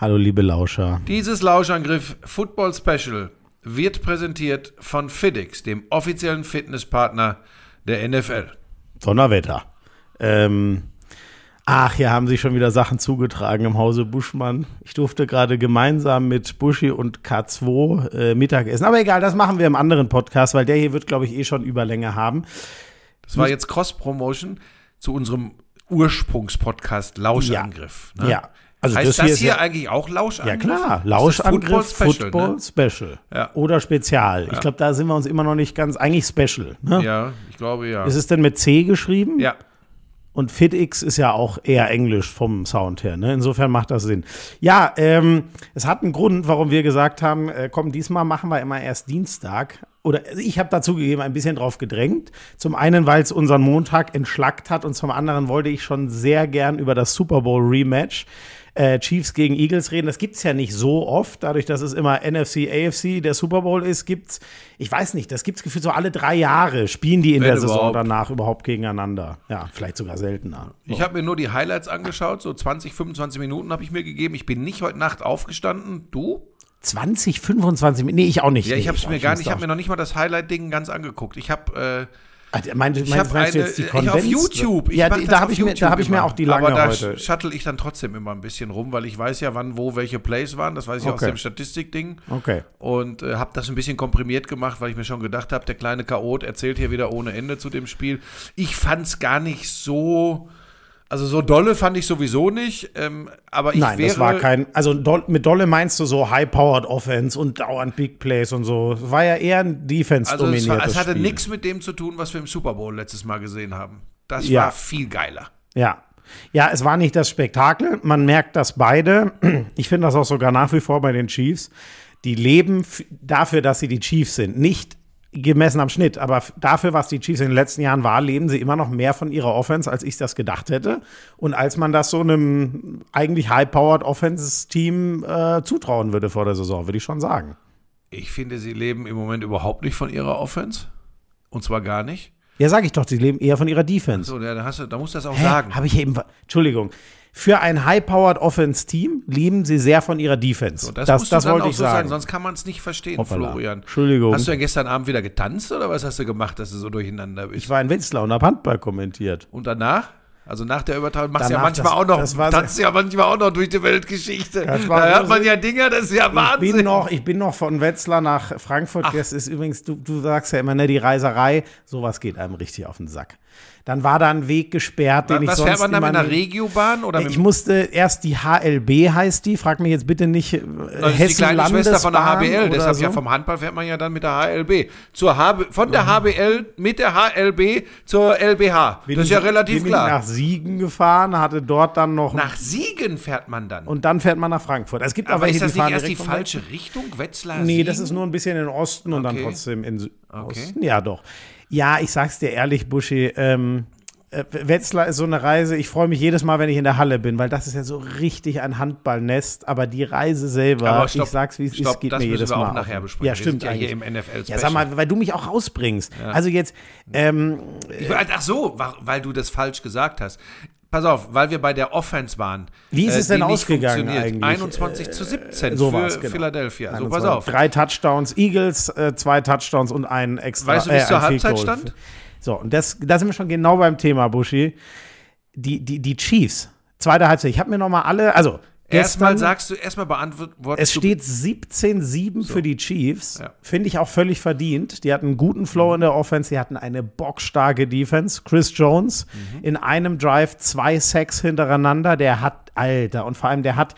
Hallo, liebe Lauscher. Dieses Lauschangriff Football Special wird präsentiert von FitX, dem offiziellen Fitnesspartner der NFL. Donnerwetter. Ähm, ach, hier haben sich schon wieder Sachen zugetragen im Hause Buschmann. Ich durfte gerade gemeinsam mit Buschi und K2 äh, Mittagessen. Aber egal, das machen wir im anderen Podcast, weil der hier wird, glaube ich, eh schon Überlänge haben. Das war jetzt Cross-Promotion zu unserem Ursprungspodcast Lauschangriff. Ja. ja. Also heißt das, das hier, hier eigentlich auch Lauschangriff? Ja klar, Lauschangriff, Football Special, Football ne? Special. Ja. oder Spezial. Ja. Ich glaube, da sind wir uns immer noch nicht ganz, eigentlich Special. Ne? Ja, ich glaube ja. Ist es denn mit C geschrieben? Ja. Und FitX ist ja auch eher Englisch vom Sound her. Ne? Insofern macht das Sinn. Ja, ähm, es hat einen Grund, warum wir gesagt haben, äh, komm, diesmal machen wir immer erst Dienstag. Oder also ich habe dazu gegeben, ein bisschen drauf gedrängt. Zum einen, weil es unseren Montag entschlackt hat und zum anderen wollte ich schon sehr gern über das Super Bowl Rematch äh, Chiefs gegen Eagles reden. Das gibt es ja nicht so oft, dadurch, dass es immer NFC, AFC, der Super Bowl ist, gibt's, ich weiß nicht, das gibt es gefühlt so alle drei Jahre, spielen die in Wenn der Saison überhaupt. danach überhaupt gegeneinander. Ja, vielleicht sogar seltener. So. Ich habe mir nur die Highlights angeschaut, so 20, 25 Minuten habe ich mir gegeben. Ich bin nicht heute Nacht aufgestanden. Du? 20, 25 Minuten? Nee, ich auch nicht. Ja, ich nee, habe es mir gar nicht, ich habe mir noch nicht mal das Highlight-Ding ganz angeguckt. Ich habe äh, Meinte, ich habe eine, jetzt die ich auf YouTube. Ich ja, da habe ich, mir, hab ich mir auch die lange Aber da heute. shuttle ich dann trotzdem immer ein bisschen rum, weil ich weiß ja, wann, wo, welche Plays waren. Das weiß ich okay. aus dem Statistikding. Okay. Und äh, habe das ein bisschen komprimiert gemacht, weil ich mir schon gedacht habe, der kleine Chaot erzählt hier wieder ohne Ende zu dem Spiel. Ich fand es gar nicht so also so dolle fand ich sowieso nicht, ähm, aber ich Nein, wäre das war kein, also do, mit dolle meinst du so High-Powered Offense und dauernd Big Plays und so. Es war ja eher ein Defense-dominiertes Also es, es hatte nichts mit dem zu tun, was wir im Super Bowl letztes Mal gesehen haben. Das ja. war viel geiler. Ja, ja, es war nicht das Spektakel. Man merkt das beide. Ich finde das auch sogar nach wie vor bei den Chiefs. Die leben dafür, dass sie die Chiefs sind. Nicht gemessen am Schnitt. Aber dafür, was die Chiefs in den letzten Jahren war, leben sie immer noch mehr von ihrer Offense, als ich das gedacht hätte. Und als man das so einem eigentlich high-powered Offense-Team äh, zutrauen würde vor der Saison, würde ich schon sagen. Ich finde, sie leben im Moment überhaupt nicht von ihrer Offense. Und zwar gar nicht. Ja, sage ich doch, sie leben eher von ihrer Defense. So, ja, da, hast du, da musst du das auch Hä? sagen. Habe ich eben. Entschuldigung für ein High-Powered Offense-Team leben sie sehr von ihrer Defense. So, das das, das wollte ich so sagen. sagen. Sonst kann man es nicht verstehen, Hoppala. Florian. Entschuldigung. Hast du denn gestern Abend wieder getanzt oder was hast du gemacht, dass du so durcheinander bist? Ich war in Wetzlar und habe Handball kommentiert. Und danach? Also nach der Übertragung machst du ja manchmal das, auch noch, das tanzt ja manchmal auch noch durch die Weltgeschichte. Da hört man ja Dinger, das ist ja Wahnsinn. Ich bin noch, ich bin noch von Wetzlar nach Frankfurt. Ach. Das ist übrigens, du, du sagst ja immer, ne, die Reiserei, sowas geht einem richtig auf den Sack. Dann war da ein Weg gesperrt, den was, ich sonst Was fährt man da mit einer Regiobahn? Oder ich musste erst die HLB heißt die, frag mich jetzt bitte nicht äh, das Hessen ist die kleine Schwester von der HBL, deshalb so? ja vom Handball fährt man ja dann mit der HLB. Zur HB, von der HBL mit der HLB zur LBH. Bin das ist ja relativ bin klar. Ich nach Siegen gefahren, hatte dort dann noch Nach Siegen fährt man dann. Und dann fährt man nach Frankfurt. Es gibt aber, aber ist das nicht erst die falsche Richtung, Wetzlar? Nee, das ist nur ein bisschen in den Osten okay. und dann trotzdem in okay. Osten. Ja, doch. Ja, ich sag's dir ehrlich, Buschi, ähm, äh, Wetzlar ist so eine Reise, ich freue mich jedes Mal, wenn ich in der Halle bin, weil das ist ja so richtig ein Handballnest, aber die Reise selber, stopp, ich sag's wie es ist, geht mir jedes Mal. Das wir auch nachher besprechen. Ja, stimmt. Ja hier im NFL Ja, sag mal, weil du mich auch rausbringst. Ja. Also jetzt, ähm, ich, ach so, weil du das falsch gesagt hast. Pass auf, weil wir bei der Offense waren. Wie ist es äh, denn ausgegangen eigentlich? 21 zu 17 äh, so für genau. Philadelphia. So, pass auf. Drei Touchdowns Eagles, äh, zwei Touchdowns und ein extra. Weißt du, wie es äh, zur Halbzeit stand? So, und das, da sind wir schon genau beim Thema, Buschi. Die, die, die Chiefs, zweite Halbzeit. Ich habe mir noch mal alle, also Erstmal sagst du, erstmal beantwortet. Es steht 17-7 so. für die Chiefs. Ja. Finde ich auch völlig verdient. Die hatten einen guten Flow in der Offense. Die hatten eine bockstarke Defense. Chris Jones mhm. in einem Drive zwei Sacks hintereinander. Der hat, Alter, und vor allem der hat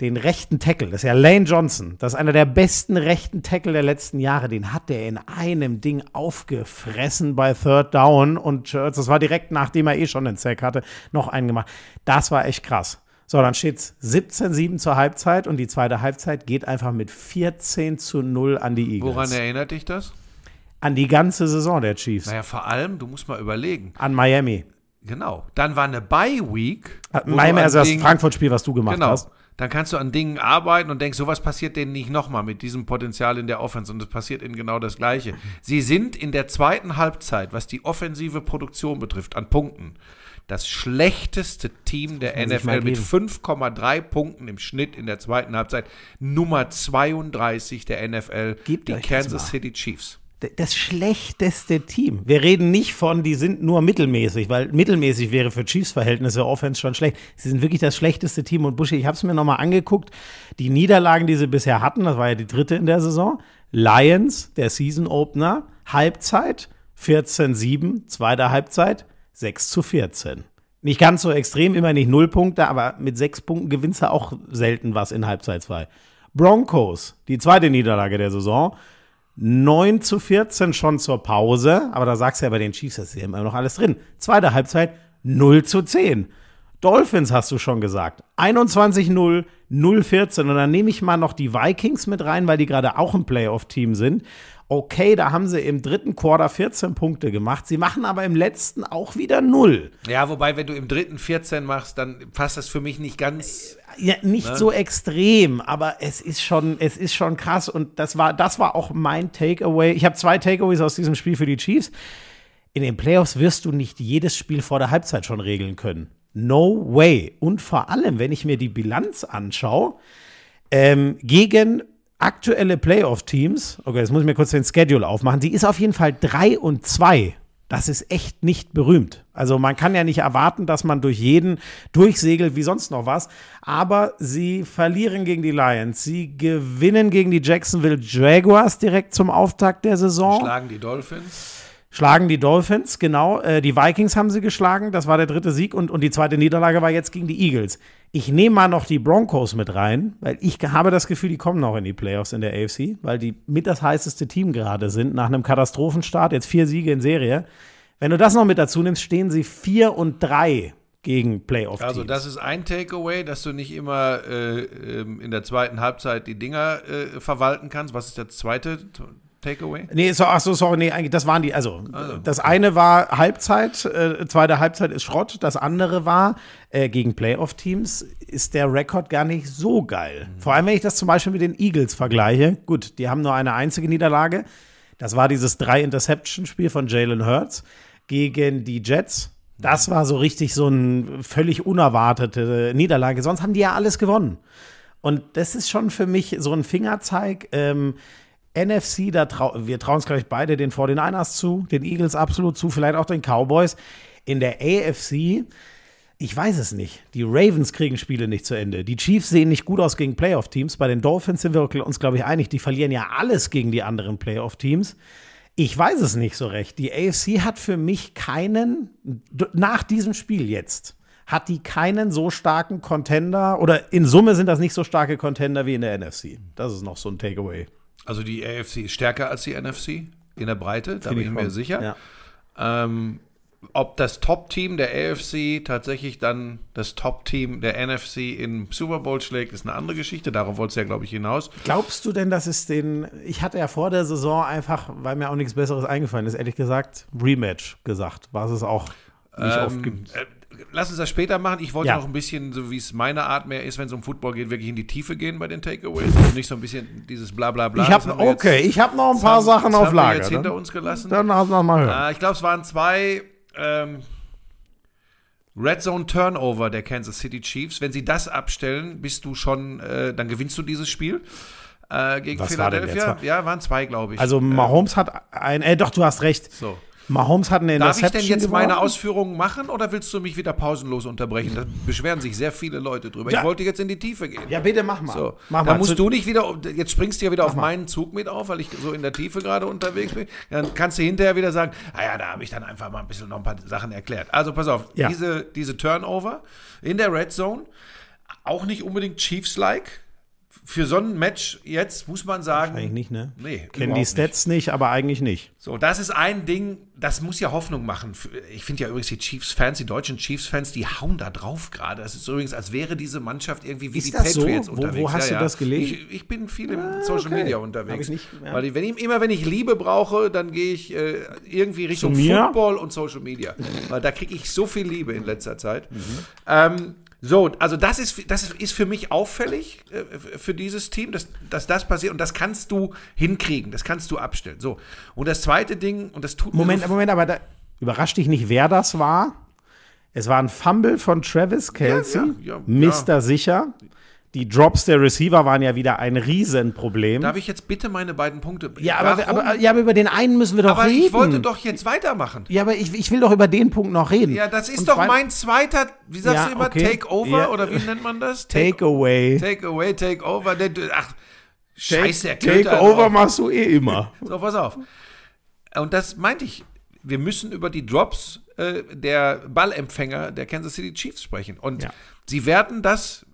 den rechten Tackle, das ist ja Lane Johnson, das ist einer der besten rechten Tackle der letzten Jahre, den hat der in einem Ding aufgefressen bei Third Down und das war direkt nachdem er eh schon den Sack hatte, noch einen gemacht. Das war echt krass. So, dann steht es 17-7 zur Halbzeit und die zweite Halbzeit geht einfach mit 14 zu 0 an die Eagles. Woran erinnert dich das? An die ganze Saison der Chiefs. Naja, vor allem, du musst mal überlegen. An Miami. Genau. Dann war eine Bye-Week. Miami, also das Frankfurt-Spiel, was du gemacht genau. hast dann kannst du an Dingen arbeiten und denkst, sowas passiert denen nicht nochmal mit diesem Potenzial in der Offense und es passiert ihnen genau das Gleiche. Sie sind in der zweiten Halbzeit, was die offensive Produktion betrifft, an Punkten, das schlechteste Team der NFL mit 5,3 Punkten im Schnitt in der zweiten Halbzeit. Nummer 32 der NFL, Gebt die Kansas City Chiefs das schlechteste Team. Wir reden nicht von, die sind nur mittelmäßig, weil mittelmäßig wäre für Chiefs-Verhältnisse Offense schon schlecht. Sie sind wirklich das schlechteste Team. Und Buschi, ich habe es mir nochmal angeguckt. Die Niederlagen, die sie bisher hatten, das war ja die dritte in der Saison. Lions, der Season Opener, Halbzeit 14-7, zweite Halbzeit 6 zu 14. Nicht ganz so extrem, immer nicht null Punkte, aber mit sechs Punkten gewinnst du auch selten was in Halbzeit 2. Broncos, die zweite Niederlage der Saison, 9 zu 14 schon zur Pause, aber da sagst du ja bei den Chiefs, das ist ja immer noch alles drin. Zweite Halbzeit 0 zu 10. Dolphins hast du schon gesagt. 21-0, 0-14. Und dann nehme ich mal noch die Vikings mit rein, weil die gerade auch ein Playoff-Team sind. Okay, da haben sie im dritten Quarter 14 Punkte gemacht. Sie machen aber im letzten auch wieder 0. Ja, wobei, wenn du im dritten 14 machst, dann passt das für mich nicht ganz. Ja, nicht ne? so extrem, aber es ist schon, es ist schon krass. Und das war, das war auch mein Takeaway. Ich habe zwei Takeaways aus diesem Spiel für die Chiefs. In den Playoffs wirst du nicht jedes Spiel vor der Halbzeit schon regeln können. No way. Und vor allem, wenn ich mir die Bilanz anschaue, ähm, gegen aktuelle Playoff-Teams, okay, jetzt muss ich mir kurz den Schedule aufmachen, die ist auf jeden Fall 3 und 2. Das ist echt nicht berühmt. Also man kann ja nicht erwarten, dass man durch jeden durchsegelt wie sonst noch was. Aber sie verlieren gegen die Lions. Sie gewinnen gegen die Jacksonville Jaguars direkt zum Auftakt der Saison. Schlagen die Dolphins schlagen die Dolphins, genau. Äh, die Vikings haben sie geschlagen, das war der dritte Sieg und, und die zweite Niederlage war jetzt gegen die Eagles. Ich nehme mal noch die Broncos mit rein, weil ich habe das Gefühl, die kommen noch in die Playoffs in der AFC, weil die mit das heißeste Team gerade sind, nach einem Katastrophenstart, jetzt vier Siege in Serie. Wenn du das noch mit dazu nimmst, stehen sie vier und drei gegen Playoff-Teams. Also das ist ein Takeaway, dass du nicht immer äh, ähm, in der zweiten Halbzeit die Dinger äh, verwalten kannst. Was ist der zweite Takeaway? Nee, so, ach so, sorry, nee, eigentlich, das waren die, also, also. das eine war Halbzeit, äh, zweite Halbzeit ist Schrott, das andere war, äh, gegen Playoff-Teams ist der Rekord gar nicht so geil. Mhm. Vor allem, wenn ich das zum Beispiel mit den Eagles vergleiche, gut, die haben nur eine einzige Niederlage, das war dieses Drei-Interception-Spiel von Jalen Hurts gegen die Jets. Das war so richtig so eine völlig unerwartete Niederlage. Sonst haben die ja alles gewonnen. Und das ist schon für mich so ein Fingerzeig. Ähm, NFC, da trau wir trauen es, glaube ich, beide den 49ers zu, den Eagles absolut zu, vielleicht auch den Cowboys. In der AFC, ich weiß es nicht. Die Ravens kriegen Spiele nicht zu Ende. Die Chiefs sehen nicht gut aus gegen Playoff-Teams. Bei den Dolphins sind wir uns, glaube ich, einig. Die verlieren ja alles gegen die anderen Playoff-Teams. Ich weiß es nicht so recht. Die AFC hat für mich keinen, nach diesem Spiel jetzt, hat die keinen so starken Contender oder in Summe sind das nicht so starke Contender wie in der NFC. Das ist noch so ein Takeaway. Also die AFC ist stärker als die NFC in der Breite, da bin ich mir sicher. Ja. Ähm, ob das Top-Team der AFC tatsächlich dann das Top-Team der NFC im Super Bowl schlägt, ist eine andere Geschichte. Darauf wollte es ja, glaube ich, hinaus. Glaubst du denn, dass es den. Ich hatte ja vor der Saison einfach, weil mir auch nichts Besseres eingefallen ist, ehrlich gesagt, Rematch gesagt, was es auch nicht ähm, oft gibt. Lass uns das später machen. Ich wollte ja. noch ein bisschen, so wie es meine Art mehr ist, wenn es um Football geht, wirklich in die Tiefe gehen bei den Takeaways. Und nicht so ein bisschen dieses Blablabla. Ich habe okay, jetzt, ich habe noch ein paar haben, Sachen auf Lager. Wir jetzt hinter uns gelassen. Dann lass wir mal hören. Äh, ich glaube, es waren zwei ähm, Red Zone Turnover der Kansas City Chiefs. Wenn sie das abstellen, bist du schon, äh, dann gewinnst du dieses Spiel. Äh, gegen Was Philadelphia. War ja, waren zwei, glaube ich. Also Mahomes hat ein, äh, doch, du hast recht. So. Mahomes hat eine Interception Darf ich denn jetzt geworfen? meine Ausführungen machen oder willst du mich wieder pausenlos unterbrechen? Da beschweren sich sehr viele Leute drüber. Ja. Ich wollte jetzt in die Tiefe gehen. Ja, bitte mach mal. So. Mach da musst du nicht wieder, jetzt springst du ja wieder mach auf meinen Zug mit auf, weil ich so in der Tiefe gerade unterwegs bin. Dann kannst du hinterher wieder sagen, ah ja, da habe ich dann einfach mal ein bisschen noch ein paar Sachen erklärt. Also pass auf, ja. diese, diese Turnover in der Red Zone, auch nicht unbedingt Chiefs-like, für so ein Match jetzt muss man sagen. Eigentlich nicht, ne? Nee. Kennen die Stats nicht. nicht. aber eigentlich nicht. So, das ist ein Ding, das muss ja Hoffnung machen. Ich finde ja übrigens die Chiefs-Fans, die deutschen Chiefs-Fans, die hauen da drauf gerade. Das ist übrigens, als wäre diese Mannschaft irgendwie wie ist die Patriots so? unterwegs. Wo, wo hast ja, du das gelesen? Ich, ich, bin viel im ah, Social okay. Media unterwegs. Nicht, ja. Weil ich, wenn ich, immer wenn ich Liebe brauche, dann gehe ich äh, irgendwie Richtung Football und Social Media. Weil da kriege ich so viel Liebe in letzter Zeit. Mhm. Ähm, so, also das ist, das ist für mich auffällig äh, für dieses Team, dass, dass das passiert und das kannst du hinkriegen, das kannst du abstellen. So, und das zweite Ding, und das tut Moment, mir so Moment, aber da überrascht dich nicht, wer das war? Es war ein Fumble von Travis Kelsey, ja, ja, Mr. Sicher. Die Drops der Receiver waren ja wieder ein Riesenproblem. Darf ich jetzt bitte meine beiden Punkte? ja, aber, aber, ja, aber über den einen müssen wir doch aber reden. ich wollte doch jetzt weitermachen. ja, aber ich, ich will doch über den Punkt noch reden. Ja, das ist Und doch mein zweiter, wie sagst Ja, du immer, okay. Takeover Ja. oder wie nennt man das? Takeaway. Take away, take over. Der- Ach, scheiße, der Takeover machst du eh immer. So, pass auf. Und das meinte ich. Wir müssen über die Drops äh, der Ballempfänger der Kansas City Chiefs sprechen. Und Ja. sie werden das,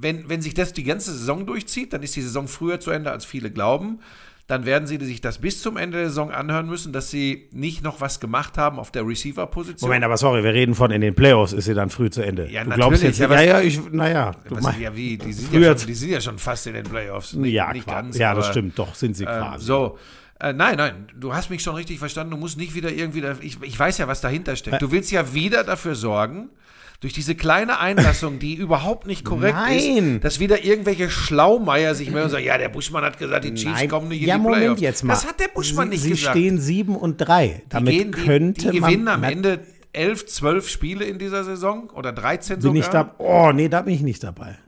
wenn, wenn sich das die ganze Saison durchzieht, dann ist die Saison früher zu Ende, als viele glauben. Dann werden sie sich das bis zum Ende der Saison anhören müssen, dass sie nicht noch was gemacht haben auf der Receiver-Position. Moment, aber sorry, wir reden von in den Playoffs ist sie dann früh zu Ende. Ja, du natürlich, glaubst jetzt, ja, ja, was- ja, ich, naja. Was, ja, wie, die sind ja, schon, die sind ja schon fast in den Playoffs. Nicht, ja, nicht ganz. ja, das aber- stimmt, doch, sind sie Ähm, quasi. so. Äh, nein, nein, du hast mich schon richtig verstanden. Du musst nicht wieder irgendwie, da, ich, ich weiß ja, was dahinter steckt. Du willst ja wieder dafür sorgen, durch diese kleine Einlassung, die überhaupt nicht korrekt Nein. ist, dass wieder irgendwelche Schlaumeier sich melden und sagen, ja, der Buschmann hat gesagt, die Chiefs Nein, kommen nicht in ja, die Moment Playoffs. jetzt mal. Das hat der Buschmann sie, nicht sie gesagt. stehen 7 und 3. Damit die, gehen, die, könnte die gewinnen man, am Ende 11, 12 Spiele in dieser Saison oder 13 Bin sogar. ich da, oh, nee, da bin ich nicht dabei.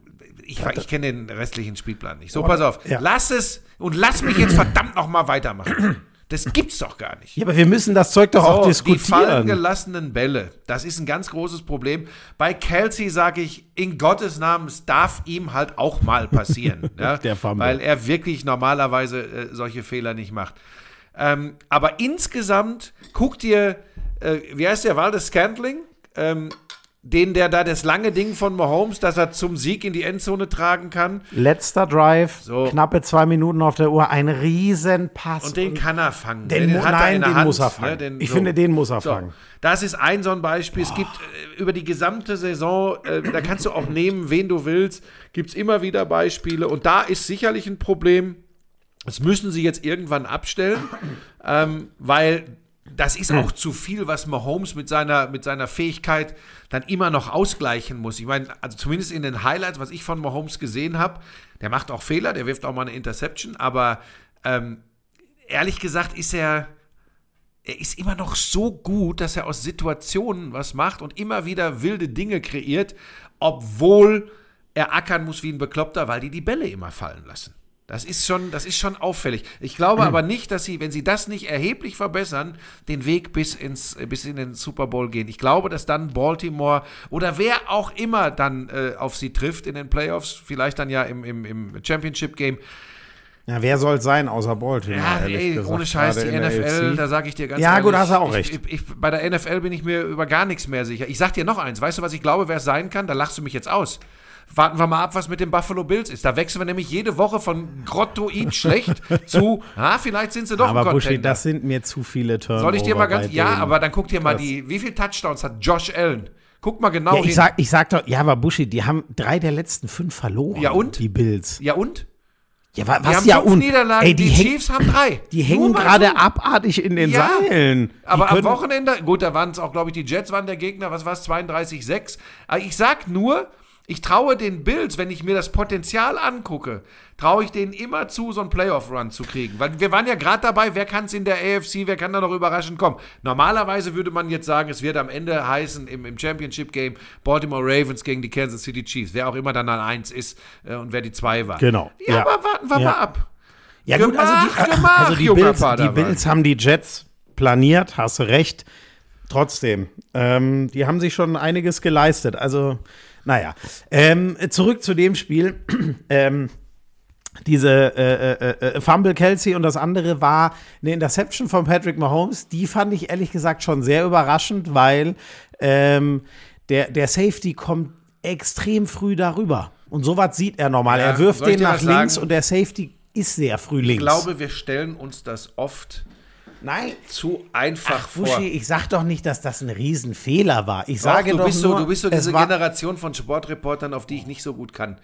Ich, ich kenne den restlichen Spielplan nicht. So, pass auf. Ja. Lass es und lass mich jetzt verdammt noch mal weitermachen. Das gibt's doch gar nicht. Ja, aber wir müssen das Zeug doch auch So, die fallen diskutieren. gelassenen Bälle, das ist ein ganz großes Problem. Bei Kelsey sage ich, in Gottes Namen, es darf ihm halt auch mal passieren. ja, Der Fumble. weil er wirklich normalerweise äh, solche Fehler nicht macht. Ähm, aber insgesamt, guck dir, äh, wie heißt der Waldes Scantling? Ähm, den, der da das lange Ding von Mahomes, dass er zum Sieg in die Endzone tragen kann. Letzter Drive, So. knappe zwei Minuten auf der Uhr, ein Riesenpass. Und den kann er fangen. den, mu- hat er nein, in der den Hand, muss er ne, fangen. den- ich so. finde, den muss er So, fangen. das ist ein so ein Beispiel. Es gibt äh, über die gesamte Saison, äh, da kannst du auch nehmen, wen du willst, gibt es immer wieder Beispiele. Und da ist sicherlich ein Problem. Das müssen sie jetzt irgendwann abstellen, ähm, weil das ist auch zu viel, was Mahomes mit seiner, mit seiner Fähigkeit dann immer noch ausgleichen muss. Ich meine, also zumindest in den Highlights, was ich von Mahomes gesehen habe, der macht auch Fehler, der wirft auch mal eine Interception, aber ähm, ehrlich gesagt ist er, er ist immer noch so gut, dass er aus Situationen was macht und immer wieder wilde Dinge kreiert, obwohl er ackern muss wie ein Bekloppter, weil die die Bälle immer fallen lassen. Das ist schon, das ist schon auffällig. Ich glaube aber nicht, dass sie, wenn sie das nicht erheblich verbessern, den Weg bis ins, bis in den Super Bowl gehen. Ich glaube, dass dann Baltimore oder wer auch immer dann äh, auf sie trifft in den Playoffs, vielleicht dann ja im, im, im Championship Game, Ja, wer soll es sein, außer Baltimore? ja, ey, gesagt, ohne Scheiß, die gerade NFL, da sage ich dir ganz Ja, ehrlich. gut, hast du auch recht. Ich, ich, bei der NFL bin ich mir über gar nichts mehr sicher. Ich sag dir noch eins, weißt du, was ich glaube, wer es sein kann? Da lachst du mich jetzt aus. Warten wir mal ab, was mit den Buffalo Bills ist. Da wechseln wir nämlich jede Woche von grottoid schlecht zu, ah, vielleicht sind sie doch Aber ein Buschi, Contender. das sind mir zu viele Turnover. Soll ich dir mal ganz, ja, aber dann guck dir mal die, wie viele Touchdowns hat Josh Allen? Guck mal genau Ja, ich hin. sag, ich sag doch, ja, aber Buschi, die haben drei der letzten fünf verloren. Ja, und? Die Bills. ja und? Ja, wa- Die was haben ja fünf und? Niederlagen, Ey, die, die, Chiefs haben drei. die hängen gerade abartig in den Ja, Seilen. Aber die am Wochenende, gut, da waren es auch, glaube ich, die Jets waren der Gegner, was war es, 32-6. Aber ich sag nur, ich traue den Bills, wenn ich mir das Potenzial angucke, traue ich denen immer zu, so einen Playoff-Run zu kriegen. Weil wir waren ja gerade dabei, wer kann es in der AFC, wer kann da noch überraschend kommen. Normalerweise würde man jetzt sagen, es wird am Ende heißen, im, im Championship-Game Baltimore Ravens gegen die Kansas City Chiefs, wer auch immer dann an 1 ist äh, und wer die 2 war. Genau, Ja, ja. aber warten wir Ja. mal ab. Ja, gut, also die, Gemach, gemach, also die, Bills, die. Bills haben die Jets planiert, hast du recht. Trotzdem, ähm, die haben sich schon einiges geleistet. Also, naja. Ähm, zurück zu dem Spiel. ähm, diese äh, äh, äh, Fumble Kelsey und das andere war eine Interception von Patrick Mahomes. Die fand ich ehrlich gesagt schon sehr überraschend, weil ähm, der, der Safety kommt extrem früh darüber. Und sowas sieht er normal. Ja, er wirft den nach was sagen? links und der Safety ist sehr früh links. Ich glaube, wir stellen uns das oft Nein, zu einfach vor. Buschi, ich sag doch nicht, dass das ein Riesenfehler war. Ich Doch, sage du, doch bist nur, so, du bist so es diese Generation von Sportreportern, auf die ich nicht so gut kann.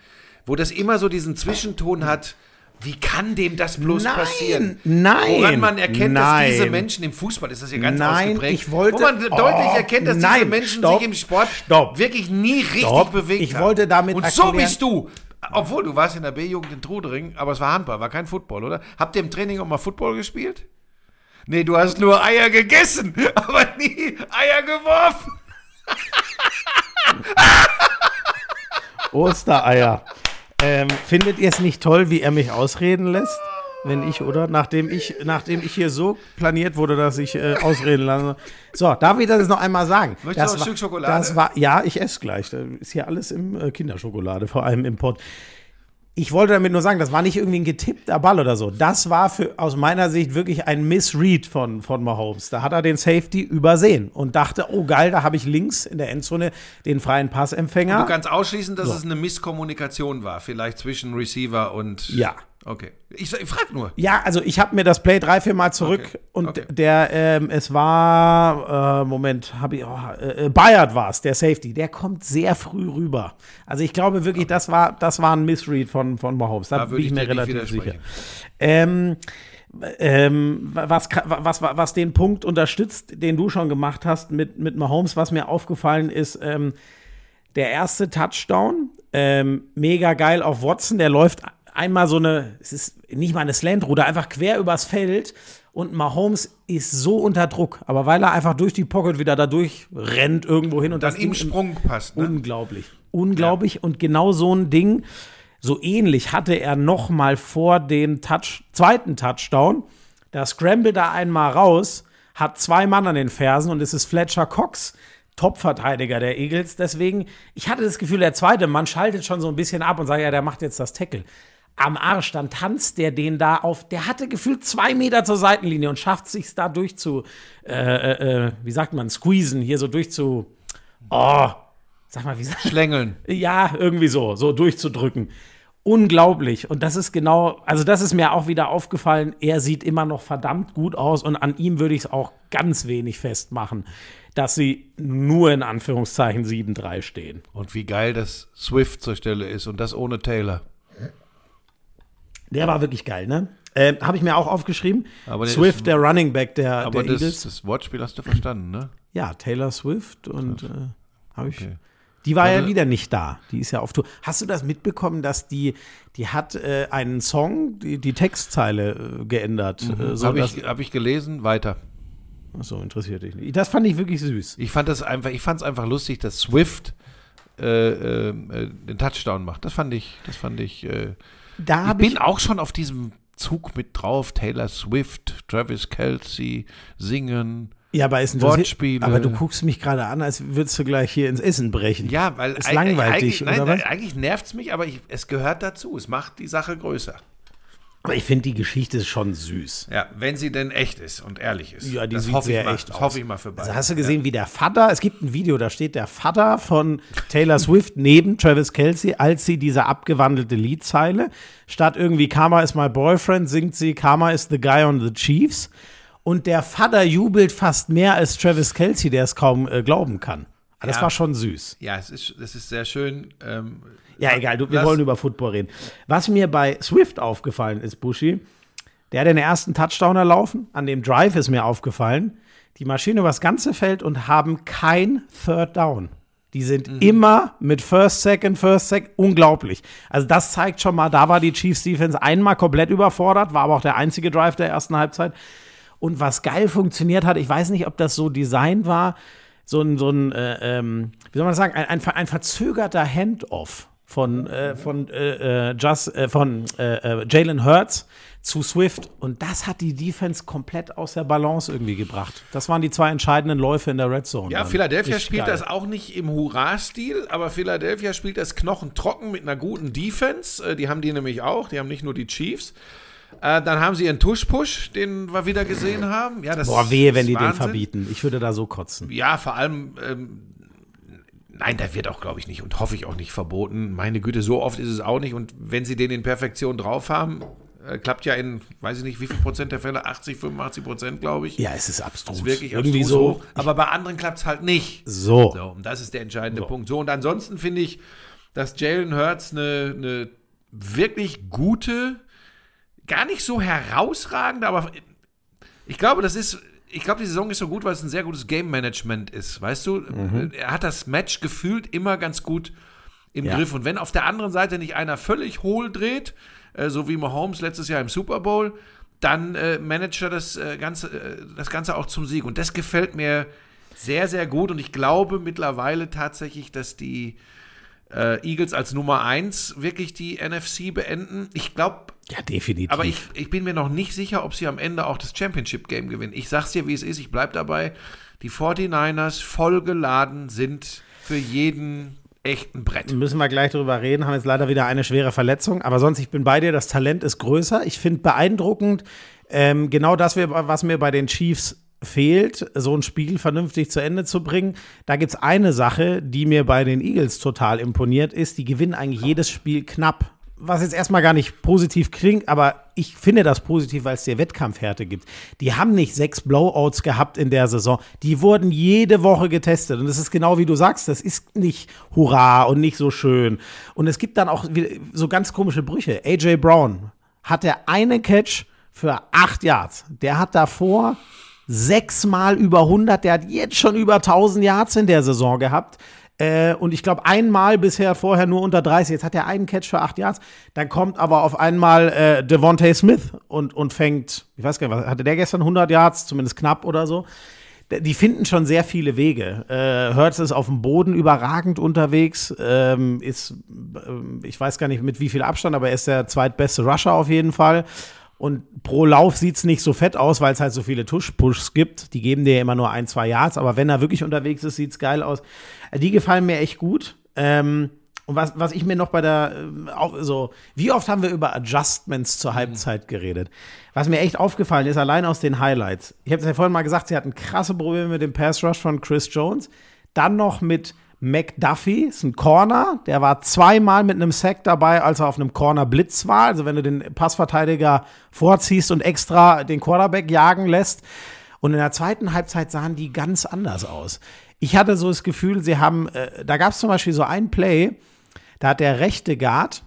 Wo das immer so diesen Zwischenton hat, wie kann dem das bloß Nein, passieren? nein, Woran man erkennt, nein. dass diese Menschen im Fußball, ist das ja ganz Nein, ausgeprägt, ich wollte- wo man Oh, deutlich erkennt, dass diese nein, Menschen stopp, sich im Sport stopp. wirklich nie richtig Stopp. bewegt Ich haben. wollte damit Und so erklären- bist du. Obwohl, du warst in der B-Jugend in Trudering, aber es war Handball, war kein Football, oder? Habt ihr im Training auch mal Football gespielt? Nee, du hast nur Eier gegessen, aber nie Eier geworfen. Ostereier. Ähm, findet ihr es nicht toll, wie er mich ausreden lässt? Wenn ich, oder? Nachdem ich, nachdem ich hier so planiert wurde, dass ich äh, ausreden lasse. So, darf ich das noch einmal sagen? Möchtest das du ein war, Stück Schokolade? Das war, ja, ich esse gleich. Da ist hier alles im äh, Kinderschokolade, vor allem im Pott. Ich wollte damit nur sagen, das war nicht irgendwie ein getippter Ball oder so. Das war für, aus meiner Sicht wirklich ein Missread von, von Mahomes. Da hat er den Safety übersehen und dachte, oh geil, da habe ich links in der Endzone den freien Passempfänger. Du kannst ausschließen, dass So. es eine Misskommunikation war, vielleicht zwischen Receiver und. Ja. Okay. Ich, ich frage nur. Ja, also ich habe mir das Play drei, vier Mal zurück Okay, und okay. der, ähm, es war, äh, Moment, habe ich, oh, äh, äh, Bayard war es, der Safety, der kommt sehr früh rüber. Also ich glaube wirklich, das war, das war ein Missread von, von Mahomes, da, Da bin ich mir relativ sicher. Ähm, ähm, was, was, was, was den Punkt unterstützt, den du schon gemacht hast mit, mit Mahomes, was mir aufgefallen ist, ähm, der erste Touchdown, ähm, mega geil auf Watson, der läuft einmal so eine, es ist nicht mal eine Slant-Route, einfach quer übers Feld und Mahomes ist so unter Druck, aber weil er einfach durch die Pocket wieder da durch rennt irgendwo hin und Dann das im Sprung passt. Ne? Unglaublich. Unglaublich. Und genau so ein Ding, so ähnlich hatte er noch mal vor dem Touch, zweiten Touchdown. Da scrambled er einmal raus, hat zwei Mann an den Fersen und es ist Fletcher Cox, Top-Verteidiger der Eagles. Deswegen, ich hatte das Gefühl, der zweite Mann schaltet schon so ein bisschen ab und sagt, ja, der macht jetzt das Tackle. Am Arsch, dann tanzt der den da auf, der hatte gefühlt zwei Meter zur Seitenlinie und schafft sich da durch zu, äh, äh, äh, wie sagt man, squeezen, hier so durch zu, oh, sag mal, wie sagt Schlängeln. ja, irgendwie so, so durchzudrücken. Unglaublich. Und das ist genau, also das ist mir auch wieder aufgefallen. Er sieht immer noch verdammt gut aus und an ihm würde ich es auch ganz wenig festmachen, dass sie nur in Anführungszeichen 7-3 stehen. Und wie geil das Swift zur Stelle ist und das ohne Taylor. Der war wirklich geil, ne? Äh, Habe ich mir auch aufgeschrieben. Aber der Swift, ist- der Running Back der, Aber der das, Eagles. das Wortspiel hast du verstanden, ne? Ja, Taylor Swift und äh, habe ich. Okay. Die war ja Also- wieder nicht da. Die ist ja auf Tour. Hast du das mitbekommen, dass die, die hat äh, einen Song, die, die Textzeile äh, geändert? Äh, so, Habe ich, hab ich gelesen, weiter. so interessiert dich nicht. Das fand ich wirklich süß. Ich fand das einfach, ich fand es einfach lustig, dass Swift äh, äh, äh, den Touchdown macht. Das fand ich, das fand ich. Da ich bin ich, auch schon auf diesem Zug mit drauf. Taylor Swift, Travis Kelsey, singen. ja, aber, interessiert- Wortspiele. aber du guckst mich gerade an, als würdest du gleich hier ins Essen brechen. Ja, weil Es eig- langweilt eigentlich, nein, eigentlich nervt es mich, aber ich, es gehört dazu. Es macht die Sache größer. Aber ich finde die Geschichte ist schon süß. Ja, wenn sie denn echt ist und ehrlich ist. Ja, die das sieht sehr ich mal, echt das aus. hoffe ich mal für beide. Also hast du gesehen, wie der Vater, es gibt ein Video, da steht der Vater von Taylor Swift neben Travis Kelsey, als sie diese abgewandelte Liedzeile, statt irgendwie Karma is my boyfriend, singt sie Karma is the guy on the Chiefs. Und der Vater jubelt fast mehr als Travis Kelsey, der es kaum äh, glauben kann. Aber Das Ja. war schon süß. Ja, es ist, es ist sehr schön. Ähm, Ja, egal, du, wir wollen über Football reden. Was mir bei Swift aufgefallen ist, Buschi, der hat den ersten Touchdown erlaufen. An dem Drive ist mir aufgefallen, die Maschine übers ganze Feld und haben kein Third Down. Die sind Mhm. immer mit First, Second, First, Second. Unglaublich. Also, das zeigt schon mal, da war die Chiefs Defense einmal komplett überfordert, war aber auch der einzige Drive der ersten Halbzeit. Und was geil funktioniert hat, ich weiß nicht, ob das so Design war, so ein, so ein äh, ähm, wie soll man das sagen, ein, ein, ein verzögerter Handoff von, äh, von, äh, äh, Just, äh, von äh, äh, Jalen Hurts zu Swift. Und das hat die Defense komplett aus der Balance irgendwie gebracht. Das waren die zwei entscheidenden Läufe in der Red Zone. Ja, dann. Philadelphia Richtig spielt geil. das auch nicht im Hurra-Stil, aber Philadelphia spielt das knochentrocken mit einer guten Defense. Die haben die nämlich auch, die haben nicht nur die Chiefs. Äh, dann haben sie ihren Tush-Push, den wir wieder gesehen haben. Ja, das Boah, wehe, wenn die den Wahnsinn. verbieten. Ich würde da so kotzen. Ja, vor allem, ähm, nein, der wird auch, glaube ich, nicht und hoffe ich auch nicht verboten. Meine Güte, so oft ist es auch nicht. Und wenn sie den in Perfektion drauf haben, äh, klappt ja in, weiß ich nicht, wie viel Prozent der Fälle, 80, 85 Prozent, glaube ich. Ja, es ist abstrus. ist wirklich irgendwie abstrus so. Aber bei anderen klappt es halt nicht. So. So, und das ist der entscheidende Punkt. So, und ansonsten finde ich, dass Jalen Hurts eine, eine wirklich gute, gar nicht so herausragende, aber ich glaube, das ist, ich glaube, die Saison ist so gut, weil es ein sehr gutes Game Management ist. Weißt du, er hat das Match gefühlt immer ganz gut im Ja. Griff. Und wenn auf der anderen Seite nicht einer völlig hohl dreht, äh, so wie Mahomes letztes Jahr im Super Bowl, dann äh, managt er das, äh, Ganze, äh, das Ganze auch zum Sieg. Und das gefällt mir sehr, sehr gut. Und ich glaube mittlerweile tatsächlich, dass die äh, Eagles als Nummer 1 wirklich die NFC beenden. Ich glaube. Ja, definitiv. Aber ich, ich bin mir noch nicht sicher, ob sie am Ende auch das Championship-Game gewinnen. Ich sag's dir, wie es ist. Ich bleib dabei. Die 49ers vollgeladen sind für jeden echten Brett. Müssen wir gleich drüber reden. Haben jetzt leider wieder eine schwere Verletzung. Aber sonst, ich bin bei dir. Das Talent ist größer. Ich finde beeindruckend, ähm, genau das, was mir bei den Chiefs fehlt, so ein Spiel vernünftig zu Ende zu bringen. Da gibt es eine Sache, die mir bei den Eagles total imponiert ist. Die gewinnen eigentlich jedes Spiel knapp. Was jetzt erstmal gar nicht positiv klingt, aber ich finde das positiv, weil es dir Wettkampfhärte gibt. Die haben nicht sechs Blowouts gehabt in der Saison. Die wurden jede Woche getestet. Und das ist genau wie du sagst, das ist nicht Hurra und nicht so schön. Und es gibt dann auch so ganz komische Brüche. AJ Brown hatte eine Catch für acht Yards. Der hat davor sechsmal über 100. Der hat jetzt schon über 1000 Yards in der Saison gehabt. Äh, und ich glaube, einmal bisher vorher nur unter 30. Jetzt hat er einen Catch für 8 Yards. Dann kommt aber auf einmal äh, Devontae Smith und, und fängt, ich weiß gar nicht, was, hatte der gestern 100 Yards, zumindest knapp oder so. Die finden schon sehr viele Wege. Äh, Hurts ist auf dem Boden überragend unterwegs. Ähm, ist, äh, ich weiß gar nicht mit wie viel Abstand, aber er ist der zweitbeste Rusher auf jeden Fall. Und pro Lauf sieht es nicht so fett aus, weil es halt so viele Tush-Pushs gibt. Die geben dir ja immer nur ein, zwei Yards, aber wenn er wirklich unterwegs ist, sieht es geil aus. Die gefallen mir echt gut. Ähm, und was, was ich mir noch bei der, äh, so, wie oft haben wir über Adjustments zur Halbzeit geredet? Was mir echt aufgefallen ist, allein aus den Highlights. Ich habe es ja vorhin mal gesagt, sie hatten krasse Probleme mit dem Pass Rush von Chris Jones. Dann noch mit McDuffie, ist ein Corner, der war zweimal mit einem Sack dabei, als er auf einem Corner Blitz war. Also wenn du den Passverteidiger vorziehst und extra den Quarterback jagen lässt. Und in der zweiten Halbzeit sahen die ganz anders aus. Ich hatte so das Gefühl, sie haben, äh, da gab es zum Beispiel so ein Play, da hat der rechte Guard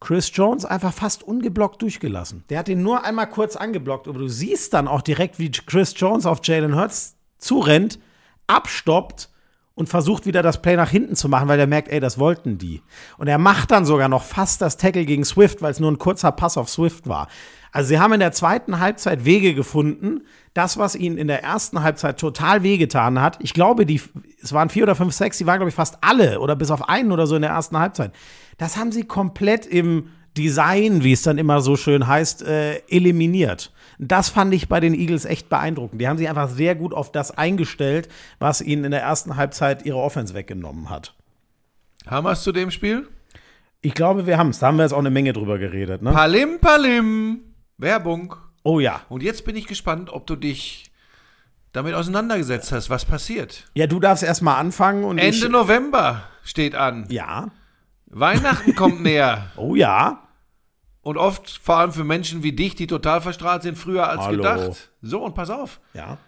Chris Jones einfach fast ungeblockt durchgelassen. Der hat ihn nur einmal kurz angeblockt, aber du siehst dann auch direkt, wie Chris Jones auf Jalen Hurts zurennt, abstoppt und versucht wieder das Play nach hinten zu machen, weil er merkt, ey, das wollten die. Und er macht dann sogar noch fast das Tackle gegen Swift, weil es nur ein kurzer Pass auf Swift war. Also sie haben in der zweiten Halbzeit Wege gefunden. Das, was ihnen in der ersten Halbzeit total wehgetan hat, ich glaube, die, es waren vier oder fünf, sechs, die waren, glaube ich, fast alle oder bis auf einen oder so in der ersten Halbzeit. Das haben sie komplett im Design, wie es dann immer so schön heißt, äh, eliminiert. Das fand ich bei den Eagles echt beeindruckend. Die haben sich einfach sehr gut auf das eingestellt, was ihnen in der ersten Halbzeit ihre Offense weggenommen hat. Haben wir es zu dem Spiel? Ich glaube, wir haben es. Da haben wir jetzt auch eine Menge drüber geredet. Ne? Palim, Palim. Werbung. Oh ja. Und jetzt bin ich gespannt, ob du dich damit auseinandergesetzt hast, was passiert. Ja, du darfst erstmal anfangen. Und Ende November steht an. Ja. Weihnachten kommt näher. Oh ja. Und oft, vor allem für Menschen wie dich, die total verstrahlt sind, früher als Hallo. gedacht. So, und pass auf. Ja.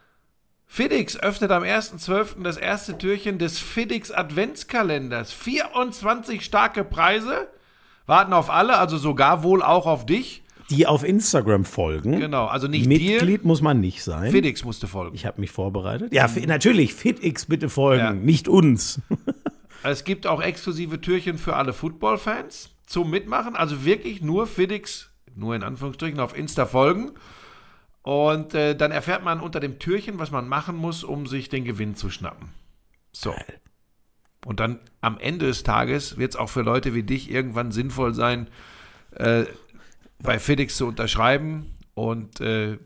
FedEx öffnet am 1.12. das erste Türchen des FedEx Adventskalenders. 24 starke Preise. Warten auf alle, also sogar wohl auch auf dich. Die auf Instagram folgen. Genau, also nicht Mitglied dir. muss man nicht sein. FedEx musste folgen. Ich habe mich vorbereitet. Ja, natürlich, FedEx bitte folgen, ja. nicht uns. Es gibt auch exklusive Türchen für alle Football-Fans zum Mitmachen. Also wirklich nur FedEx, nur in Anführungsstrichen, auf Insta folgen. Und äh, dann erfährt man unter dem Türchen, was man machen muss, um sich den Gewinn zu schnappen. So. Und dann am Ende des Tages wird es auch für Leute wie dich irgendwann sinnvoll sein, äh, bei FedEx zu unterschreiben und äh,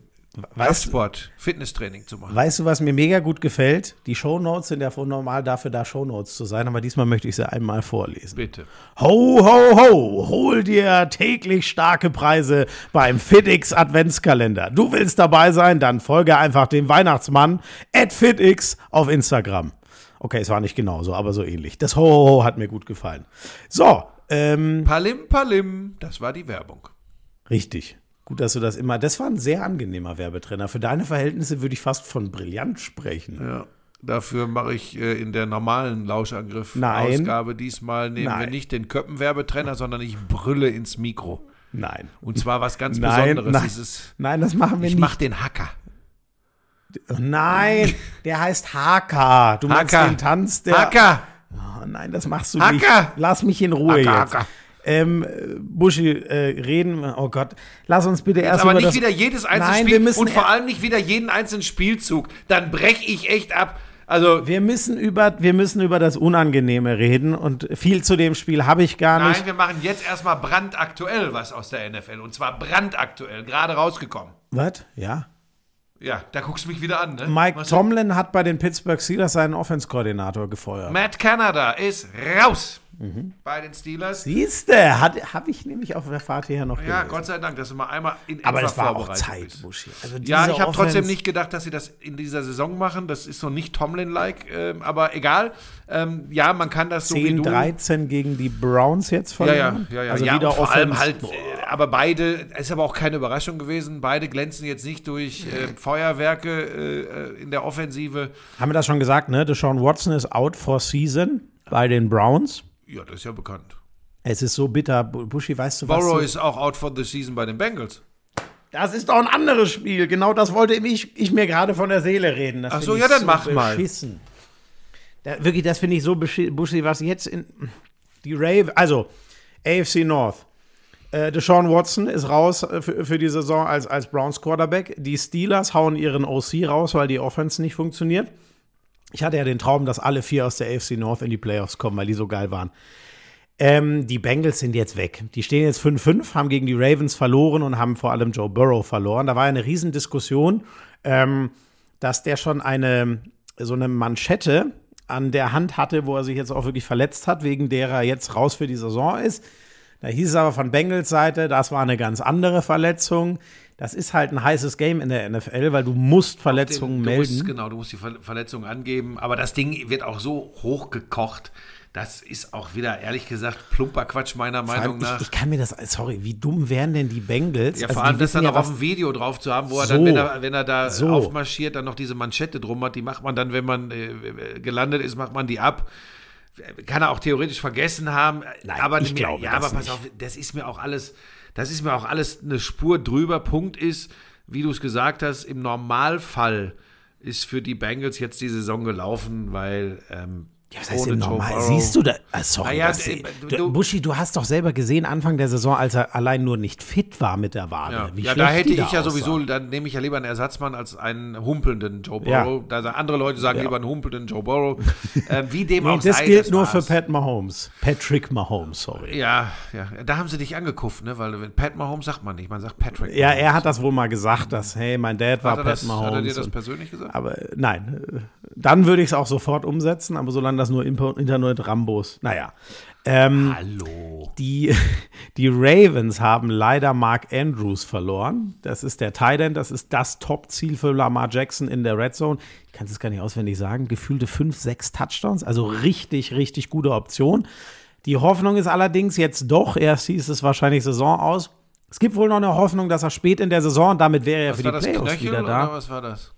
Kraftsport, Fitnesstraining zu machen. Weißt du, was mir mega gut gefällt? Die Shownotes sind ja normal dafür da, Shownotes zu sein, aber diesmal möchte ich sie einmal vorlesen. Bitte. Ho, ho, ho, hol dir täglich starke Preise beim FitX Adventskalender. Du willst dabei sein? Dann folge einfach dem Weihnachtsmann at FitX auf Instagram. Okay, es war nicht genauso, aber so ähnlich. Das Ho, ho, ho hat mir gut gefallen. So. Ähm, Palim, Palim, das war die Werbung. Richtig. Gut, dass du das immer. Das war ein sehr angenehmer Werbetrenner. Für deine Verhältnisse würde ich fast von brillant sprechen. Ja. Dafür mache ich äh, in der normalen Lauschangriff-Ausgabe diesmal nehmen Nein. wir nicht den Köppenwerbetrenner, sondern ich brülle ins Mikro. Nein. Und zwar was ganz Nein, Besonderes. Nein, ist, Nein das machen wir ich nicht. Ich mache den Hacker. Nein, der heißt Haka. Du Haka. meinst den Tanz der. Hacker. Oh, nein, das machst du Hacker. nicht. Lass mich in Ruhe Hacker, jetzt. Hacker ähm, Buschi äh, reden. Oh Gott, lass uns bitte erst aber nicht wieder jedes einzelne Nein, Spiel und vor allem nicht wieder jeden einzelnen Spielzug. Dann breche ich echt ab. Also wir müssen über wir müssen über das Unangenehme reden und viel zu dem Spiel habe ich gar nicht. Nein, wir machen jetzt erstmal brandaktuell was aus der NFL und zwar brandaktuell, gerade rausgekommen. Was? Ja. Ja, da guckst du mich wieder an, ne? Mike Was- Tomlin hat bei den Pittsburgh Steelers seinen Offense-Koordinator gefeuert. Matt Canada ist raus Mhm. bei den Steelers. Siehste, habe ich nämlich auf der Fahrt hierher noch Ja, gelesen. Gott sei Dank, dass du mal einmal in Aber das war auch Zeit. Buschi. Also Ja, ich habe trotzdem nicht gedacht, dass sie das in dieser Saison machen. Das ist so nicht Tomlin-like, ähm, aber egal. Ähm, ja, man kann das so wie 10, du. 13 gegen die Browns jetzt Ja, verloren. ja, ja, ja. Also ja wieder vor allem halt, äh, aber beide, es ist aber auch keine Überraschung gewesen, beide glänzen jetzt nicht durch äh, Feuerwerke äh, in der Offensive. Haben wir das schon gesagt, ne? Deshaun Watson ist out for season bei den Browns. Ja, das ist ja bekannt. Es ist so bitter. Bu- Buschi, weißt du was? Burrow du- ist auch out for the season bei den Bengals. Das ist doch ein anderes Spiel. Genau das wollte ich, ich mir gerade von der Seele reden. Das Ach so, ja, dann mach mal. beschissen. Da, wirklich, das finde ich so beschissen. Buschi, was jetzt in die Rave, also AFC North. Äh, Deshaun Watson ist raus äh, für, für die Saison als, als Browns Quarterback. Die Steelers hauen ihren OC raus, weil die Offense nicht funktioniert. Ich hatte ja den Traum, dass alle vier aus der AFC North in die Playoffs kommen, weil die so geil waren. Ähm, die Bengals sind jetzt weg. Die stehen jetzt 5-5, haben gegen die Ravens verloren und haben vor allem Joe Burrow verloren. Da war eine Riesendiskussion, ähm, dass der schon eine so eine Manschette an der Hand hatte, wo er sich jetzt auch wirklich verletzt hat, wegen der er jetzt raus für die Saison ist. Da hieß es aber von Bengals Seite, das war eine ganz andere Verletzung. Das ist halt ein heißes Game in der NFL, weil du musst Verletzungen du melden. Musst, genau, du musst die Ver Verletzung angeben, aber das Ding wird auch so hochgekocht. Das ist auch wieder, ehrlich gesagt, plumper Quatsch meiner Meinung nach. Ich, ich kann mir das, sorry, wie dumm wären denn die Bengals? Ja, Also vor die allem das dann ja, auch auf dem Video drauf zu haben, wo er So. dann, wenn er, wenn er da So. aufmarschiert, dann noch diese Manschette drum hat, die macht man dann, wenn man äh, gelandet ist, macht man die ab. Kann er auch theoretisch vergessen haben. Nein, aber ich glaube ja, das aber pass nicht. auf, das ist mir auch alles, das ist mir auch alles eine Spur drüber. Punkt ist, wie du es gesagt hast, im Normalfall ist für die Bengals jetzt die Saison gelaufen, weil ähm, Ja, was heißt denn normal? Siehst du da? Ah, sorry, Naja, das, äh, du, du- Buschi, du hast doch selber gesehen, Anfang der Saison, als er allein nur nicht fit war mit der Wade. Ja, Wie ja da hätte ich ja aussah. sowieso, dann nehme ich ja lieber einen Ersatzmann als einen humpelnden Joe Ja. Burrow. Da sagen andere Leute sagen Ja. lieber einen humpelnden Joe Burrow. äh, wie dem Nee, auch das sei, gilt nur für war's. Pat Mahomes. Patrick Mahomes, sorry. Ja, ja, da haben sie dich angekufft, ne? Weil wenn Pat Mahomes sagt man nicht, man sagt Patrick. Ja, Mahomes. er hat das wohl mal gesagt, dass, hey, mein Dad war Pat das, Mahomes. hat er dir das persönlich gesagt? aber äh, nein, äh, dann würde ich es auch sofort umsetzen, aber solange das nur Internet-Rambos, naja. Ähm, Hallo. Die, die Ravens haben leider Mark Andrews verloren. Das ist der Tight End, das ist das Top-Ziel für Lamar Jackson in der Red Zone. Ich kann es gar nicht auswendig sagen. Gefühlte fünf, sechs Touchdowns, also richtig, richtig gute Option. Die Hoffnung ist allerdings jetzt doch, erst hieß es wahrscheinlich Saison aus. Es gibt wohl noch eine Hoffnung, dass er spät in der Saison, damit wäre er Was für die Playoffs Knöchel wieder da. was war das?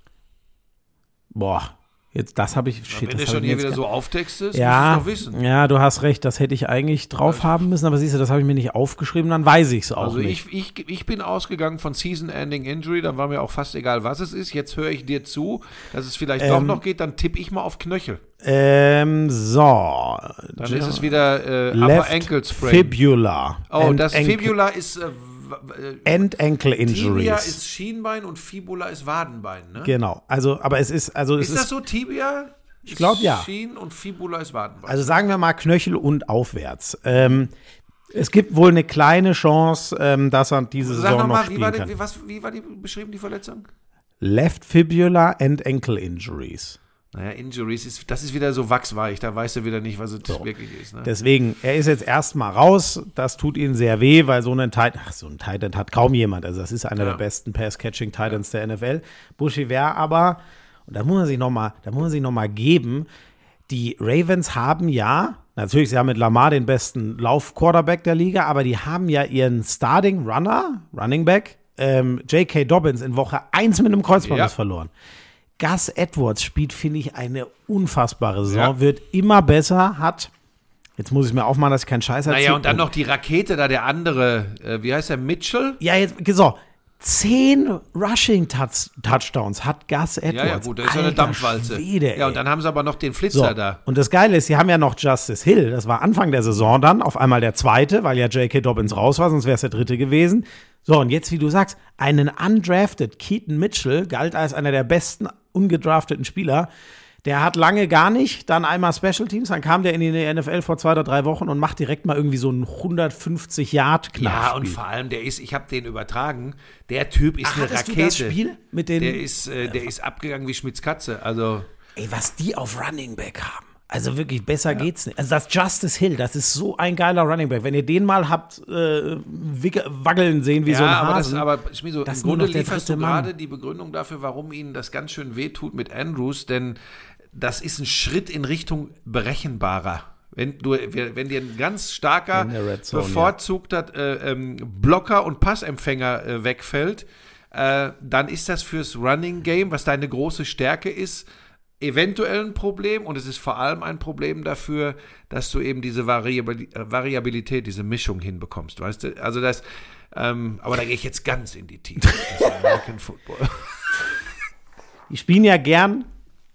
Boah, jetzt das habe ich, shit, wenn du schon hier wieder so auftextest, ja, musst du es doch wissen. ja, du hast recht, das hätte ich eigentlich drauf haben müssen, aber siehst du, das habe ich mir nicht aufgeschrieben, dann weiß ich es auch Also nicht. ich, ich, ich bin ausgegangen von Season-Ending Injury, dann war mir auch fast egal, was es ist. Jetzt höre ich dir zu, dass es vielleicht doch Ähm, noch geht, dann tippe ich mal auf Knöchel. Ähm, so. Dann ist es wieder äh, Left Upper Ankle Sprain. Fibula. oh, das Fibula ist äh, w- äh, Tibia ist Schienbein und Fibula ist Wadenbein, ne? genau. Also, aber es ist, also es Ist das so Tibia? Ich glaub, ja. Schien und Fibula ist Wadenbein. also sagen wir mal Knöchel und aufwärts. Ähm, es gibt wohl eine kleine Chance, ähm, dass er diese Sag Saison noch nochmal, spielen wie, war die- kann. wie, was- wie war die beschrieben, die Verletzung? Left Fibula and Ankle Injuries. Naja, Injuries, ist, das ist wieder so wachsweich, da weißt du wieder nicht, was es wirklich ist. Ne? Deswegen, er ist jetzt erstmal raus. Das tut ihm sehr weh, weil so einen Titan, ach, so ein Titan hat kaum jemand. Also, das ist einer Ja. der besten Pass-Catching Titans der NFL. Bushi wäre aber, und da muss man sich nochmal, da muss man sich noch mal geben, die Ravens haben ja, natürlich, sie haben mit Lamar den besten Lauf-Quarterback der Liga, aber die haben ja ihren Starting Runner, Running Back, ähm, J.K. Dobbins in Woche 1 mit einem Kreuzbandriss Ja. verloren. Gus Edwards spielt, finde ich, eine unfassbare Saison, Ja. wird immer besser, hat, jetzt muss ich mir aufmachen, dass ich keinen Scheiß erzähle. Naja, und dann noch die Rakete da, der andere, äh, wie heißt der, Mitchell? Ja, jetzt, so, zehn Rushing-Touchdowns hat Gus Edwards. Ja, ja, gut, das ist ja eine Dampfwalze. Schwede, ja, und dann haben sie aber noch den So, Flitzer da. und das Geile ist, sie haben ja noch Justice Hill, das war Anfang der Saison dann, auf einmal der zweite, weil ja J.K. Dobbins raus war, sonst wäre es der dritte gewesen. So, und jetzt, wie du sagst, einen undrafted Keaton Mitchell galt als einer der besten ungedrafteten Spieler. Der hat lange gar nicht, dann einmal Special Teams, dann kam der in die NFL vor zwei oder drei Wochen und macht direkt mal irgendwie so einen 150 Yard knapp Ja, und vor allem, der ist, ich habe den übertragen, der Typ ist Ach, eine Rakete. Du das Spiel mit den, der ist, äh, der ist abgegangen wie Schmitz Katze, also. Ey, was die auf Running Back haben. Also wirklich besser ja. geht's nicht. Also das Justice Hill, das ist so ein geiler Running Back. Wenn ihr den mal habt äh, wackeln sehen wie ja, so ein Hasen. Aber, das, aber Schmizo, das im Grunde lieferst du gerade die Begründung dafür, warum ihnen das ganz schön wehtut mit Andrews, denn das ist ein Schritt in Richtung berechenbarer. Wenn, du, wenn dir ein ganz starker, Zone, bevorzugter äh, ähm, Blocker und Passempfänger äh, wegfällt, äh, dann ist das fürs Running Game, was deine große Stärke ist, eventuell ein Problem und es ist vor allem ein Problem dafür, dass du eben diese Variabilität, diese Mischung hinbekommst, weißt du? Also das, ähm, aber da gehe ich jetzt ganz in die Tiefe. American Football. Die spielen ja gern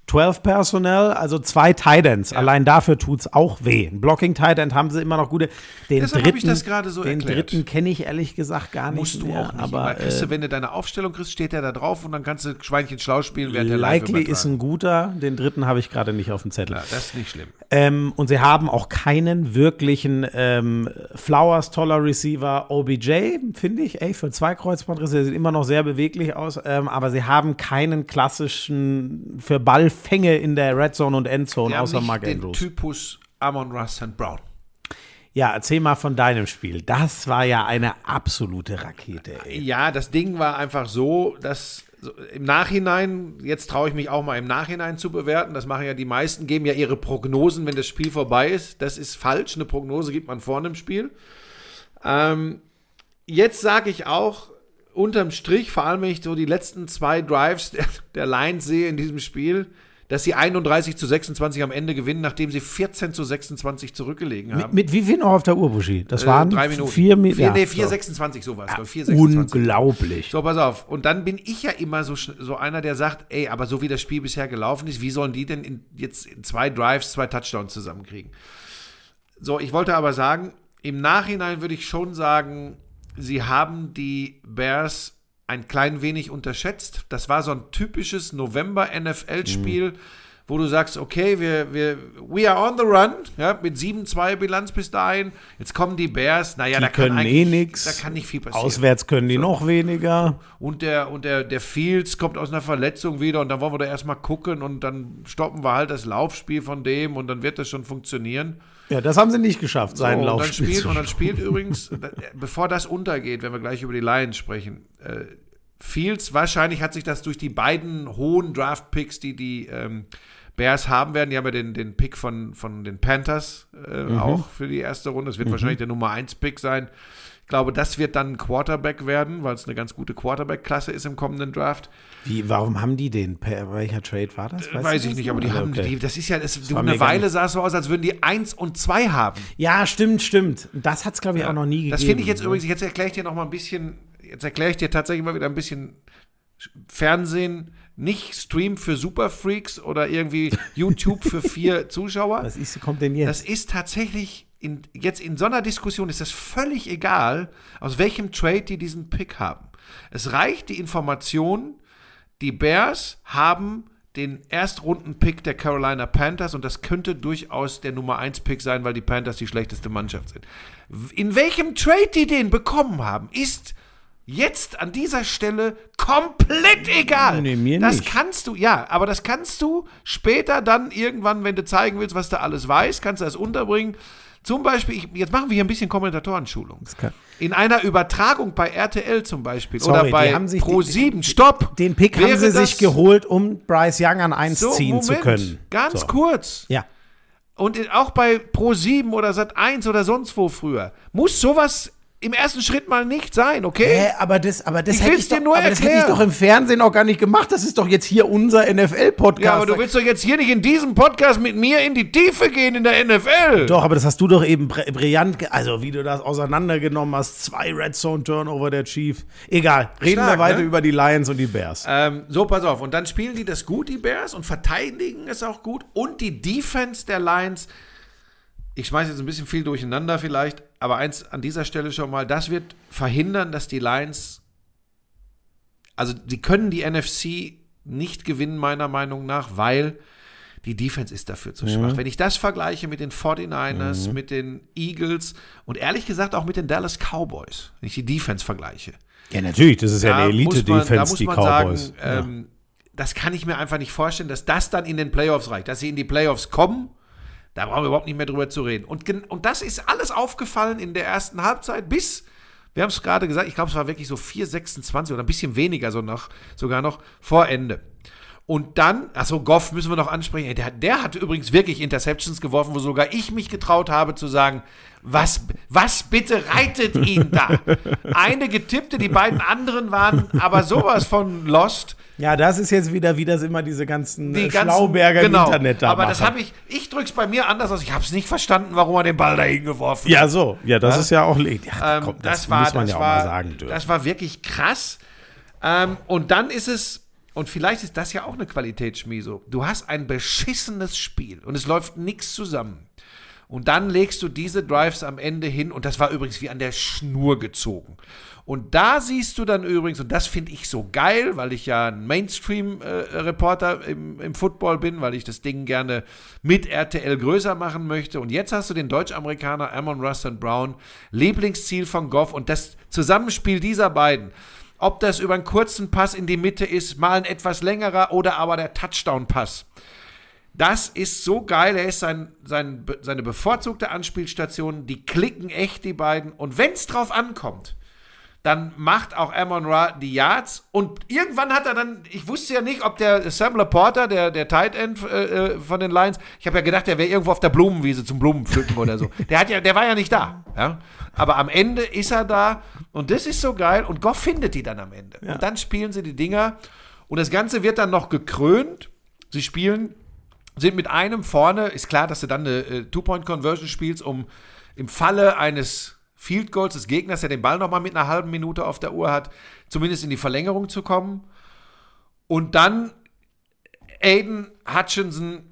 12 Personnel, also zwei Titans. Ja. Allein dafür tut es auch weh. Ein Blocking Titan haben sie immer noch gute. Den Deshalb dritten, ich das gerade so den erklärt. dritten kenne ich ehrlich gesagt gar nicht. Musst du mehr, auch nicht. Aber kriegst du, äh, wenn du deine Aufstellung kriegst, steht der da drauf und dann kannst du Schweinchen schlau spielen, während der Likely ist ein guter. Den dritten habe ich gerade nicht auf dem Zettel. Ja, das ist nicht schlimm. Ähm, und sie haben auch keinen wirklichen ähm, Flowers toller Receiver OBJ, finde ich. Ey, für zwei Kreuzbandrisse, der sieht immer noch sehr beweglich aus. Ähm, aber sie haben keinen klassischen für Ball Fänge in der Red Zone und Endzone, außer nicht Mark Andrews. Den Typus Amon Russ St. Brown. Ja, erzähl mal von deinem Spiel. Das war ja eine absolute Rakete. Ey. Ja, das Ding war einfach so, dass im Nachhinein, jetzt traue ich mich auch mal im Nachhinein zu bewerten. Das machen ja die meisten, geben ja ihre Prognosen, wenn das Spiel vorbei ist. Das ist falsch. Eine Prognose gibt man vor einem Spiel. Ähm, jetzt sage ich auch, unterm Strich, vor allem wenn ich so die letzten zwei Drives der, der Lions sehe in diesem Spiel, dass sie 31 zu 26 am Ende gewinnen, nachdem sie 14 zu 26 zurückgelegen haben. Mit, mit wie viel noch auf der Uhr, Buschi? Das äh, waren drei Minuten. Vier Minuten. Ja, nee, 4, so. 26 sowas. Ja, 4, 26. Unglaublich. So, pass auf. Und dann bin ich ja immer so, so einer, der sagt, ey, aber so wie das Spiel bisher gelaufen ist, wie sollen die denn in, jetzt in zwei Drives, zwei Touchdowns zusammenkriegen? So, ich wollte aber sagen, im Nachhinein würde ich schon sagen, sie haben die Bears ein klein wenig unterschätzt. Das war so ein typisches November-NFL-Spiel, mhm. wo du sagst, okay, wir, wir, we are on the run, ja, mit 7-2 Bilanz bis dahin. Jetzt kommen die Bears, naja, die da können kann eh nichts. Da kann nicht viel passieren. Auswärts können die so. noch weniger. Und der, und der, der Fields kommt aus einer Verletzung wieder und dann wollen wir da erstmal gucken und dann stoppen wir halt das Laufspiel von dem und dann wird das schon funktionieren. Ja, das haben sie nicht geschafft, seinen so, Laufspiel. Und dann, spielt, und dann spielt übrigens, bevor das untergeht, wenn wir gleich über die Lions sprechen, äh, Fields, wahrscheinlich hat sich das durch die beiden hohen Draft-Picks, die die ähm, Bears haben werden, die haben ja den, den Pick von, von den Panthers äh, mhm. auch für die erste Runde. Das wird mhm. wahrscheinlich der Nummer 1-Pick sein. Ich glaube, das wird dann ein Quarterback werden, weil es eine ganz gute Quarterback-Klasse ist im kommenden Draft. Wie, warum haben die den? Per welcher Trade war das? Weißt Weiß ich nicht, aber die also, haben, okay. die, das ist ja, das, das eine Weile sah es so aus, als würden die 1 und 2 haben. Ja, stimmt, stimmt. Das hat es, glaube ich, ja, auch noch nie gegeben. Das finde ich jetzt ne? übrigens, jetzt erkläre ich dir noch mal ein bisschen, jetzt erkläre ich dir tatsächlich mal wieder ein bisschen Fernsehen, nicht Stream für Superfreaks oder irgendwie YouTube für vier Zuschauer. Was ist, kommt denn jetzt? Das ist tatsächlich in, jetzt in so einer Diskussion ist es völlig egal, aus welchem Trade die diesen Pick haben. Es reicht die Information, die Bears haben den Erstrunden-Pick der Carolina Panthers und das könnte durchaus der Nummer 1-Pick sein, weil die Panthers die schlechteste Mannschaft sind. In welchem Trade die den bekommen haben, ist jetzt an dieser Stelle komplett egal. Nee, mir das nicht. kannst du, ja, aber das kannst du später dann irgendwann, wenn du zeigen willst, was du alles weißt, kannst du das unterbringen. Zum Beispiel, ich, jetzt machen wir hier ein bisschen Kommentatorenschulung. In einer Übertragung bei RTL zum Beispiel Sorry, oder bei Pro7, stopp! Den Pick haben sie sich geholt, um Bryce Young an 1 so, ziehen Moment, zu können. Ganz so. kurz. Ja. Und auch bei Pro7 oder Sat1 oder sonst wo früher. Muss sowas im ersten Schritt mal nicht sein, okay? Hä, aber das, aber das, ich hätte, ich doch, nur aber das hätte ich doch im Fernsehen auch gar nicht gemacht. Das ist doch jetzt hier unser NFL-Podcast. Ja, aber du willst doch jetzt hier nicht in diesem Podcast mit mir in die Tiefe gehen in der NFL. Doch, aber das hast du doch eben brillant, also wie du das auseinandergenommen hast. Zwei Red Zone Turnover der Chief. Egal, reden Stark, wir weiter ne? über die Lions und die Bears. Ähm, so, pass auf. Und dann spielen die das gut, die Bears, und verteidigen es auch gut. Und die Defense der Lions ich schmeiße jetzt ein bisschen viel durcheinander vielleicht, aber eins an dieser Stelle schon mal, das wird verhindern, dass die Lions, also sie können die NFC nicht gewinnen, meiner Meinung nach, weil die Defense ist dafür zu schwach. Mhm. Wenn ich das vergleiche mit den 49ers, mhm. mit den Eagles und ehrlich gesagt auch mit den Dallas Cowboys, wenn ich die Defense vergleiche. Ja, natürlich, das ist ja eine Elite-Defense, die Cowboys. Sagen, ja. ähm, das kann ich mir einfach nicht vorstellen, dass das dann in den Playoffs reicht, dass sie in die Playoffs kommen. Da brauchen wir überhaupt nicht mehr drüber zu reden. Und, und das ist alles aufgefallen in der ersten Halbzeit bis wir haben es gerade gesagt, ich glaube, es war wirklich so 4,26 oder ein bisschen weniger, so noch, sogar noch vor Ende. Und dann, achso, Goff müssen wir noch ansprechen. Der, der hat übrigens wirklich Interceptions geworfen, wo sogar ich mich getraut habe zu sagen, was, was bitte reitet ihn da? Eine getippte, die beiden anderen waren aber sowas von lost. Ja, das ist jetzt wieder, wie das immer diese ganzen, die ganzen Schlauberger genau, im Internet da Aber machen. das habe ich, ich drück's bei mir anders aus. Ich habe es nicht verstanden, warum er den Ball dahin geworfen hat. Ja, so. Ja, das ja? ist ja auch, ja, ähm, das, das war, muss man ja auch war, mal sagen dürfen. Das war wirklich krass. Ähm, und dann ist es, und vielleicht ist das ja auch eine Qualität, Schmieso. Du hast ein beschissenes Spiel und es läuft nichts zusammen. Und dann legst du diese Drives am Ende hin und das war übrigens wie an der Schnur gezogen. Und da siehst du dann übrigens, und das finde ich so geil, weil ich ja ein Mainstream-Reporter äh, im, im, Football bin, weil ich das Ding gerne mit RTL größer machen möchte. Und jetzt hast du den Deutsch-Amerikaner Amon Russ Brown, Lieblingsziel von Goff und das Zusammenspiel dieser beiden. Ob das über einen kurzen Pass in die Mitte ist, mal ein etwas längerer oder aber der Touchdown-Pass. Das ist so geil. Er ist sein, sein, seine bevorzugte Anspielstation. Die klicken echt, die beiden. Und wenn es drauf ankommt, dann macht auch Amon Ra die Yards und irgendwann hat er dann, ich wusste ja nicht, ob der Sam Laporta, der, der Tight End äh, äh von den Lions, ich habe ja gedacht, der wäre irgendwo auf der Blumenwiese zum Blumenpflücken oder so. Der hat ja, der war ja nicht da, ja. Aber am Ende ist er da und das ist so geil und Goff findet die dann am Ende. Ja. Und dann spielen sie die Dinger und das Ganze wird dann noch gekrönt. Sie spielen, sind mit einem vorne, ist klar, dass du dann eine äh, Two-Point-Conversion spielst, um im Falle eines Field Goals des Gegners, der den Ball nochmal mit einer halben Minute auf der Uhr hat, zumindest in die Verlängerung zu kommen. Und dann Aiden Hutchinson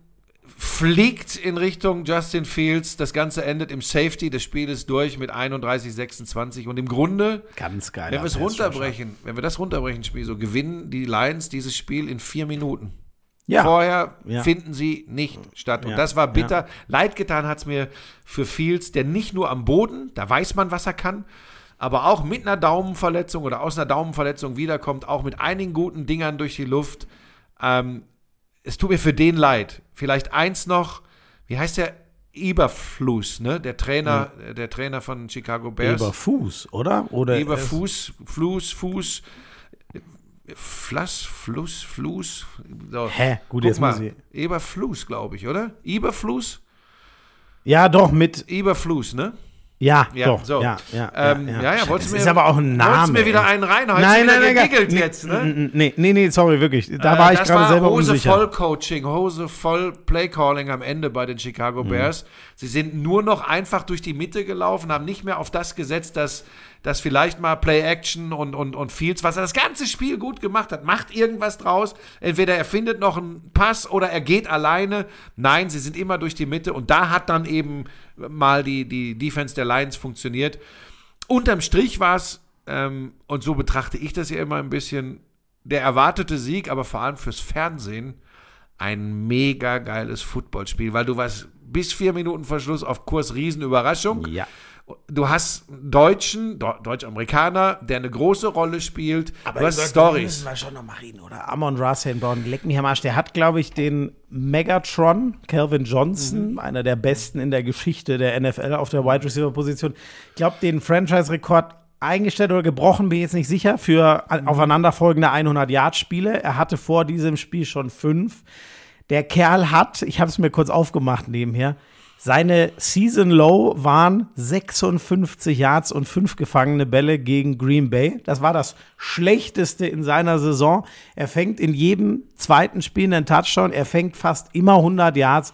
fliegt in Richtung Justin Fields. Das Ganze endet im Safety. Das Spiel ist durch mit 31, 26. Und im Grunde, Ganz geil, wenn wir es runterbrechen, wenn wir das runterbrechen, Spiel, so gewinnen die Lions dieses Spiel in vier Minuten. Ja. Vorher ja. finden sie nicht statt. Und ja. das war bitter. Leid getan hat es mir für Fields, der nicht nur am Boden, da weiß man, was er kann, aber auch mit einer Daumenverletzung oder aus einer Daumenverletzung wiederkommt, auch mit einigen guten Dingern durch die Luft. Ähm, es tut mir für den leid. Vielleicht eins noch, wie heißt der? Eberflus, ne? Der Trainer, mhm. der Trainer von Chicago Bears. Eberfuß, oder? oder Eberfuß, Flus, Fuß. Flass, Fluss, Fluss. So. Hä? Gut, Guck jetzt mal. muss ich. Eberfluss, glaube ich, oder? Eberfluss? Ja, doch, mit. Eberfluss, ne? Ja, ja, doch. So. Ja, ja, ähm, ja, ja. ja wolltest das mir, ist aber auch ein Name. Wolltest mir wieder einen reinhauen? Nein, nein, nein. Gegiggelt jetzt, ne? Nee, nee, nee, sorry, wirklich. Da äh, war ich gerade selber Hose unsicher. voll Coaching, Hose voll Playcalling am Ende bei den Chicago mhm. Bears. Sie sind nur noch einfach durch die Mitte gelaufen, haben nicht mehr auf das gesetzt, dass dass vielleicht mal Play-Action und, und, und Fields, was er das ganze Spiel gut gemacht hat, macht irgendwas draus. Entweder er findet noch einen Pass oder er geht alleine. Nein, sie sind immer durch die Mitte und da hat dann eben mal die, die Defense der Lions funktioniert. Unterm Strich war es, ähm, und so betrachte ich das ja immer ein bisschen, der erwartete Sieg, aber vor allem fürs Fernsehen ein mega geiles Footballspiel, weil du warst bis vier Minuten Verschluss auf Kurs Riesenüberraschung. Ja. Du hast einen Deutschen, Deutsch-Amerikaner, der eine große Rolle spielt. Aber du hast Stories. müssen wir schon noch mal reden, oder? Amon Rassan Brown, leck mich am Arsch. Der hat, glaube ich, den Megatron, Calvin Johnson, mhm. einer der besten in der Geschichte der NFL auf der Wide Receiver Position. Ich glaube, den Franchise-Rekord eingestellt oder gebrochen, bin ich jetzt nicht sicher, für mhm. aufeinanderfolgende 100-Yard-Spiele. Er hatte vor diesem Spiel schon fünf. Der Kerl hat, ich habe es mir kurz aufgemacht nebenher, seine Season Low waren 56 Yards und 5 gefangene Bälle gegen Green Bay. Das war das schlechteste in seiner Saison. Er fängt in jedem zweiten Spiel einen Touchdown. Er fängt fast immer 100 Yards.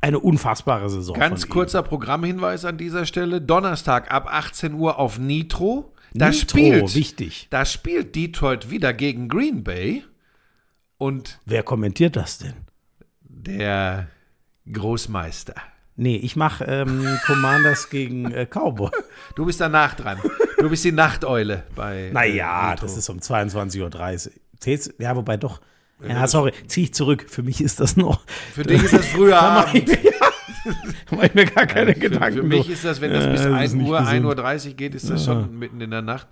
Eine unfassbare Saison. Ganz kurzer Programmhinweis an dieser Stelle. Donnerstag ab 18 Uhr auf Nitro. Da Nitro, spielt, wichtig. Da spielt Detroit wieder gegen Green Bay. Und wer kommentiert das denn? Der Großmeister. Nee, ich mache ähm, Commanders gegen äh, Cowboy. Du bist danach dran. Du bist die Nachteule bei. Naja, äh, das ist um 22.30 Uhr. Ja, wobei doch. Ja, sorry, ziehe ich zurück. Für mich ist das noch. Für dich ist das früher Abend. Da mache ich mir gar keine für, Gedanken. Für mich ist das, wenn das Ja, bis ist 1 nicht Uhr, gesund. 1.30 Uhr geht, ist das schon mitten in der Nacht.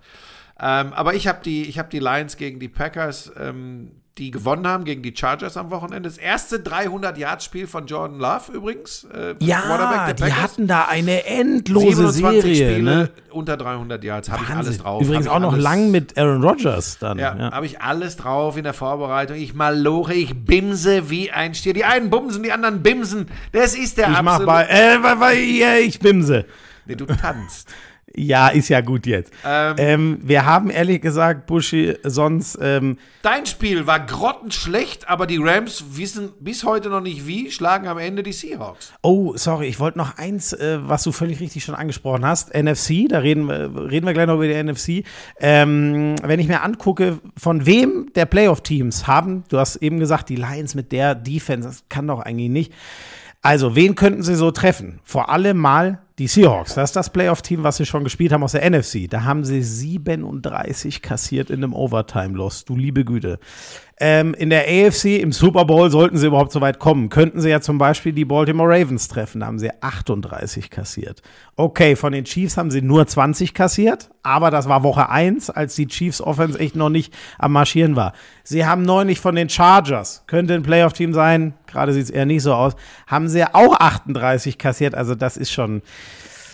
Ähm, aber ich habe die, ich hab die Lions gegen die Packers, ähm, die gewonnen haben gegen die Chargers am Wochenende. Das erste 300-Yard-Spiel von Jordan Love übrigens. Äh, Ja, die hatten da eine endlose 27 Serie. Spiele Ne? unter 300 Yards, habe ich alles drauf. Übrigens auch noch alles- lang mit Aaron Rodgers dann. Ja, Ja. habe ich alles drauf in der Vorbereitung. Ich maloche, ich bimse wie ein Stier. Die einen bumsen, die anderen bimsen. Das ist der Ich mach absolute- bei, äh, ich bimse. Nee, du tanzt. Ja, ist ja gut jetzt. Ähm, Ähm, wir haben ehrlich gesagt, Buschi, sonst, ähm, Dein Spiel war grottenschlecht, aber die Rams wissen bis heute noch nicht wie, schlagen am Ende die Seahawks. oh, sorry, ich wollte noch eins, äh, was du völlig richtig schon angesprochen hast, NFC, da reden, wir- reden wir gleich noch über die NFC. Ähm, wenn ich mir angucke, von wem der Playoff-Teams haben, du hast eben gesagt, die Lions mit der Defense, das kann doch eigentlich nicht. Also, wen könnten sie so treffen? Vor allem mal die Seahawks. Das ist das Playoff-Team, was sie schon gespielt haben aus der NFC. Da haben sie 37 kassiert in einem Overtime-Loss. Du liebe Güte. Ähm, in der AFC im Super Bowl sollten sie überhaupt so weit kommen. Könnten sie ja zum Beispiel die Baltimore Ravens treffen. Da haben sie 38 kassiert. Okay, von den Chiefs haben sie nur 20 kassiert, aber das war Woche 1, als die Chiefs Offense echt noch nicht am Marschieren war. Sie haben neulich von den Chargers, könnte ein Playoff-Team sein, gerade sieht es eher nicht so aus, haben sie auch 38 kassiert. Also das ist schon,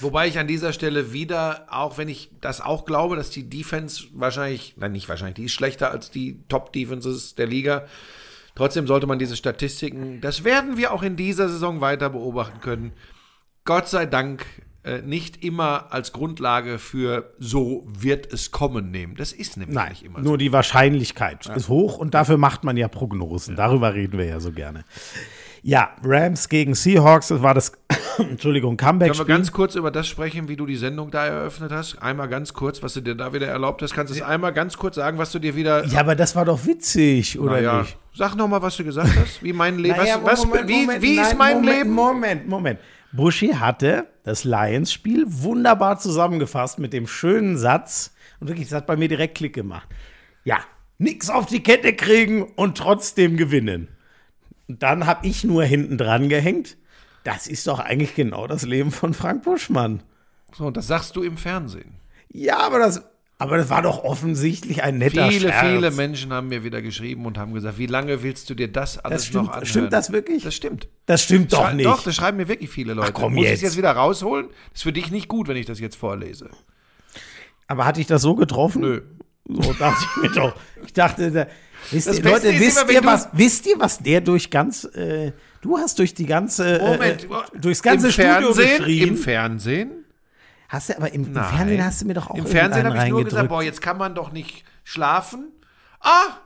Wobei ich an dieser Stelle wieder, auch wenn ich das auch glaube, dass die Defense wahrscheinlich, nein, nicht wahrscheinlich, die ist schlechter als die Top-Defenses der Liga. Trotzdem sollte man diese Statistiken, das werden wir auch in dieser Saison weiter beobachten können. Gott sei Dank äh, nicht immer als Grundlage für so wird es kommen nehmen. Das ist nämlich nein, nicht immer nur die Wahrscheinlichkeit ist hoch und dafür macht man ja Prognosen. Darüber reden wir ja so gerne. Ja, Rams gegen Seahawks, das war das, Entschuldigung, Können wir ganz kurz über das sprechen, wie du die Sendung da eröffnet hast? Einmal ganz kurz, was du dir da wieder erlaubt hast. Kannst du es einmal ganz kurz sagen, was du dir wieder. Ja, aber das war doch witzig, oder Naja, nicht? Sag nochmal, was du gesagt hast. Wie mein Leben. Naja, was, was, Moment, wie Moment, wie ist nein, mein Moment, Leben? Moment, Moment. Buschi hatte das Lions-Spiel wunderbar zusammengefasst mit dem schönen Satz. Und wirklich, das hat bei mir direkt Klick gemacht. Ja, nix auf die Kette kriegen und trotzdem gewinnen. Und dann habe ich nur hinten dran gehängt. Das ist doch eigentlich genau das Leben von Frank Buschmann. So, und das sagst du im Fernsehen. Ja, aber das, aber das war doch offensichtlich ein netter Viele, Scherz. viele Menschen haben mir wieder geschrieben und haben gesagt, wie lange willst du dir das alles Das stimmt, noch anhören? stimmt das wirklich? Das stimmt. Das stimmt doch nicht. Doch, das schreiben mir wirklich viele Leute. komm Muss ich jetzt. jetzt wieder rausholen? Das ist für dich nicht gut, wenn ich das jetzt vorlese. Aber hatte ich das so getroffen? Nö. So dachte ich mir doch. Ich dachte, da, wisst Das ihr, Leute, ist wisst immer, ihr, was, wisst ihr, was der durch ganz, äh, du hast durch die ganze, Moment. äh, durchs ganze Im Studio Fernsehen, geschrien. Im Fernsehen? hast du aber im, im. Fernsehen hast du mir doch auch Im Fernsehen habe ich nur gesagt, boah, jetzt kann man doch nicht schlafen. Ah,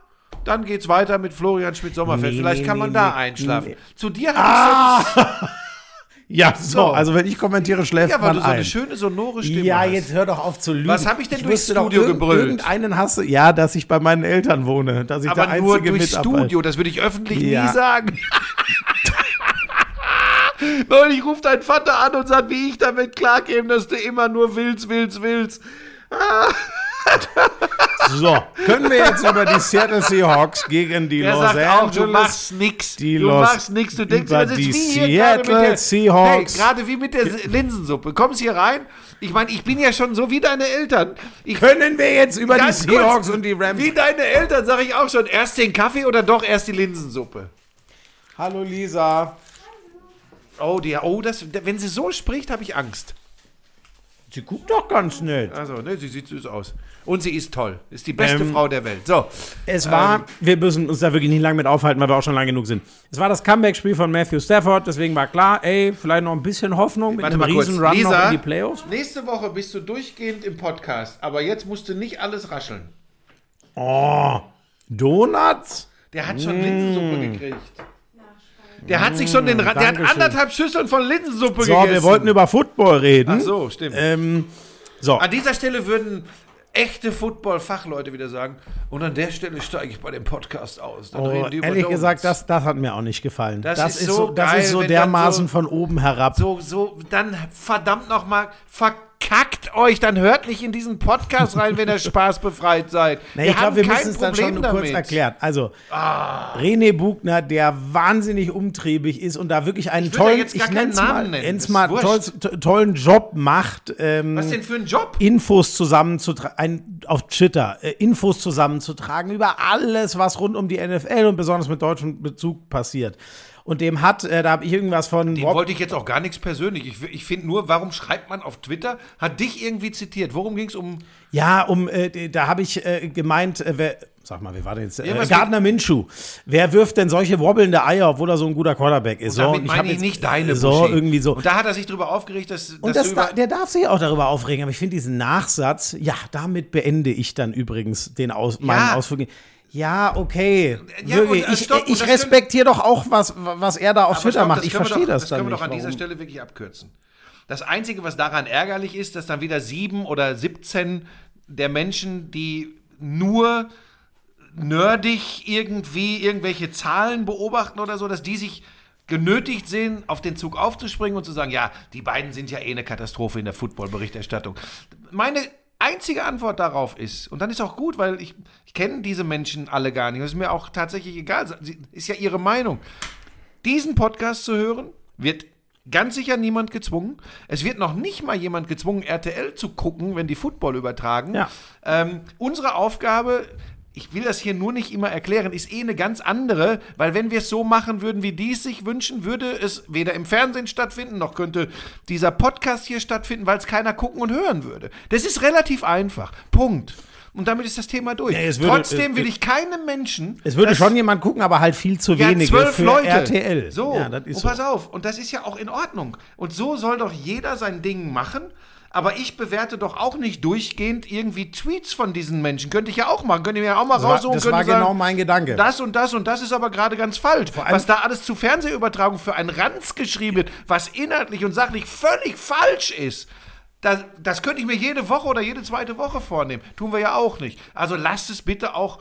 dann geht's weiter mit Florian Schmidt-Sommerfeld. Nee, Vielleicht nee, kann man nee, da einschlafen. Zu dir habe ich Ja, so, So. also wenn ich kommentiere, schläft ja, weil man du so eine ein. schöne sonore Stimme Ja, hast. jetzt hör doch auf zu lügen. Was hab ich denn durchs Studio irgend- gebrüllt? Irgendeinen hast du, ja, dass ich bei meinen Eltern wohne, dass ich der Aber einzige nur durchs Mitarbeiter- Studio, das würde ich öffentlich Ja. nie sagen. Leute, ich rufe deinen Vater an und sag, wie ich damit klarkäme, dass du immer nur willst, willst, willst. So, können wir jetzt über die Seattle Seahawks gegen die Der Los sagt auch, Angeles du machst nix. die du Los- machst nix. Du denkst, über das die ist wie hier Seattle der, Seahawks. Hey, gerade wie mit der Linsensuppe. Kommst hier rein. Ich meine, ich bin ja schon so wie deine Eltern. Ich, Können wir jetzt über die Ganz kurz, Seahawks und die Rams Wie deine Eltern sage ich auch schon. Erst den Kaffee oder doch erst die Linsensuppe? Hallo Lisa. Oh, die, oh das, wenn sie so spricht, habe ich Angst. Sie guckt doch ganz nett. Also, ne, sie sieht süß aus. Und sie ist toll. Ist die beste Ähm, Frau der Welt. So. Es war, wir müssen uns da wirklich nicht lange mit aufhalten, weil wir auch schon lange genug sind. Es war das Comeback-Spiel von Matthew Stafford, deswegen war klar, ey, vielleicht noch ein bisschen Hoffnung mit Warte einem riesen Run Lisa, noch in die Playoffs. nächste Woche bist du durchgehend im Podcast, aber jetzt musst du nicht alles rascheln. Oh, Donuts? Der hat schon Linsensuppe gekriegt. Der hat sich schon den, Ra- der hat Mm, anderthalb Schüsseln von Linsensuppe So, gegessen. wir wollten über Football reden. Ach so, stimmt. Ähm, so, An dieser Stelle würden echte Football-Fachleute wieder sagen, und an der Stelle steige ich bei dem Podcast aus. Dann oh, ehrlich Donuts. gesagt, das, das hat mir auch nicht gefallen. Das Das, ist so so, das geil, ist so dermaßen so- von oben herab. So, so, dann verdammt nochmal, fuck verkackt euch, dann hört nicht in diesen Podcast rein, wenn ihr spaßbefreit seid. Nee, ich glaube, wir müssen es dann schon damit. kurz erklären. Also, ah. René Bugner, der wahnsinnig umtriebig ist und da wirklich einen tollen, ich nenne es mal, mal toll, tollen Job macht. Ähm, Was denn für ein Job? Infos zusammenzutragen, auf Twitter, äh, Infos zusammenzutragen über alles, was rund um die NFL und besonders mit deutschem Bezug passiert und dem hat, äh, da habe ich irgendwas von. Dem wollte ich jetzt auch gar nichts persönlich. Ich, ich finde nur, warum schreibt man auf Twitter, hat dich irgendwie zitiert. Worum ging es um? Ja, um, äh, da habe ich äh, gemeint, äh, wer, sag mal, wer war denn jetzt? Äh, Gardner Minshew. Wer wirft denn solche wobbelnde Eier, obwohl er so ein guter Quarterback ist? Und damit so, meine ich, ich nicht deine So, Buschi. irgendwie so. Und da hat er sich darüber aufgeregt, dass. Und das da, der darf sich auch darüber aufregen, aber ich finde diesen Nachsatz, ja, damit beende ich dann übrigens den Aus, meinen ja. Ausflug. Ja, okay. Ja, wirklich. Und, äh, stopp, ich, ich respektiere doch auch, was, was er da auf Twitter stopp, macht. Ich verstehe das, das dann. Das können wir doch an warum. dieser Stelle wirklich abkürzen. Das Einzige, was daran ärgerlich ist, dass dann wieder sieben oder 17 der Menschen, die nur nerdig irgendwie irgendwelche Zahlen beobachten oder so, dass die sich genötigt sehen, auf den Zug aufzuspringen und zu sagen, ja, die beiden sind ja eh eine Katastrophe in der Football-Berichterstattung. Meine einzige Antwort darauf ist, und dann ist auch gut, weil ich, ich kenne diese Menschen alle gar nicht, das ist mir auch tatsächlich egal, ist ja ihre Meinung. Diesen Podcast zu hören, wird ganz sicher niemand gezwungen. Es wird noch nicht mal jemand gezwungen, RTL zu gucken, wenn die Football übertragen. Ja. Ähm, unsere Aufgabe ich will das hier nur nicht immer erklären, ist eh eine ganz andere, weil wenn wir es so machen würden, wie die es sich wünschen, würde es weder im Fernsehen stattfinden, noch könnte dieser Podcast hier stattfinden, weil es keiner gucken und hören würde. Das ist relativ einfach. Punkt. Und damit ist das Thema durch. Nee, würde, Trotzdem will äh, ich keinem Menschen. Es würde schon jemand gucken, aber halt viel zu ja, wenig zwölf Leute. RTL. So, ja, und pass so. auf. Und das ist ja auch in Ordnung. Und so soll doch jeder sein Ding machen. Aber ich bewerte doch auch nicht durchgehend irgendwie Tweets von diesen Menschen. Könnte ich ja auch machen. Könnte ich mir ja auch mal das raussuchen. War, das war sagen, genau mein Gedanke. Das und das und das ist aber gerade ganz falsch. Was da alles zu Fernsehübertragung für ein Ranz geschrieben wird, was inhaltlich und sachlich völlig falsch ist. Das, das könnte ich mir jede Woche oder jede zweite Woche vornehmen. Tun wir ja auch nicht. Also lasst es bitte auch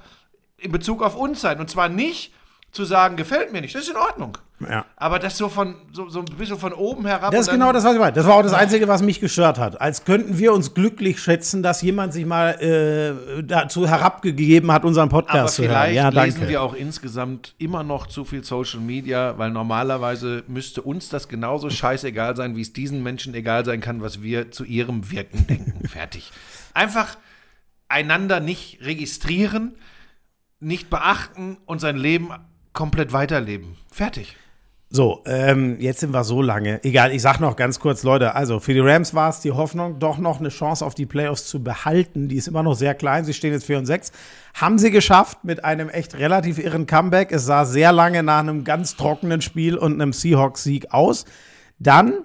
in Bezug auf uns sein. Und zwar nicht zu sagen, gefällt mir nicht. Das ist in Ordnung. Ja. Aber das so von so, so ein bisschen von oben herab. Das ist genau das, was ich meine. Das war auch das Einzige, was mich gestört hat. Als könnten wir uns glücklich schätzen, dass jemand sich mal äh, dazu herabgegeben hat, unseren Podcast zu hören. Vielleicht ja, lesen wir auch insgesamt immer noch zu viel Social Media, weil normalerweise müsste uns das genauso scheißegal sein, wie es diesen Menschen egal sein kann, was wir zu ihrem Wirken denken. Fertig. Einfach einander nicht registrieren, nicht beachten und sein Leben komplett weiterleben. Fertig. So, ähm, jetzt sind wir so lange. Egal, ich sag noch ganz kurz, Leute, also für die Rams war es die Hoffnung, doch noch eine Chance auf die Playoffs zu behalten. Die ist immer noch sehr klein. Sie stehen jetzt 4 und 6. Haben sie geschafft mit einem echt relativ irren Comeback. Es sah sehr lange nach einem ganz trockenen Spiel und einem Seahawks-Sieg aus. Dann,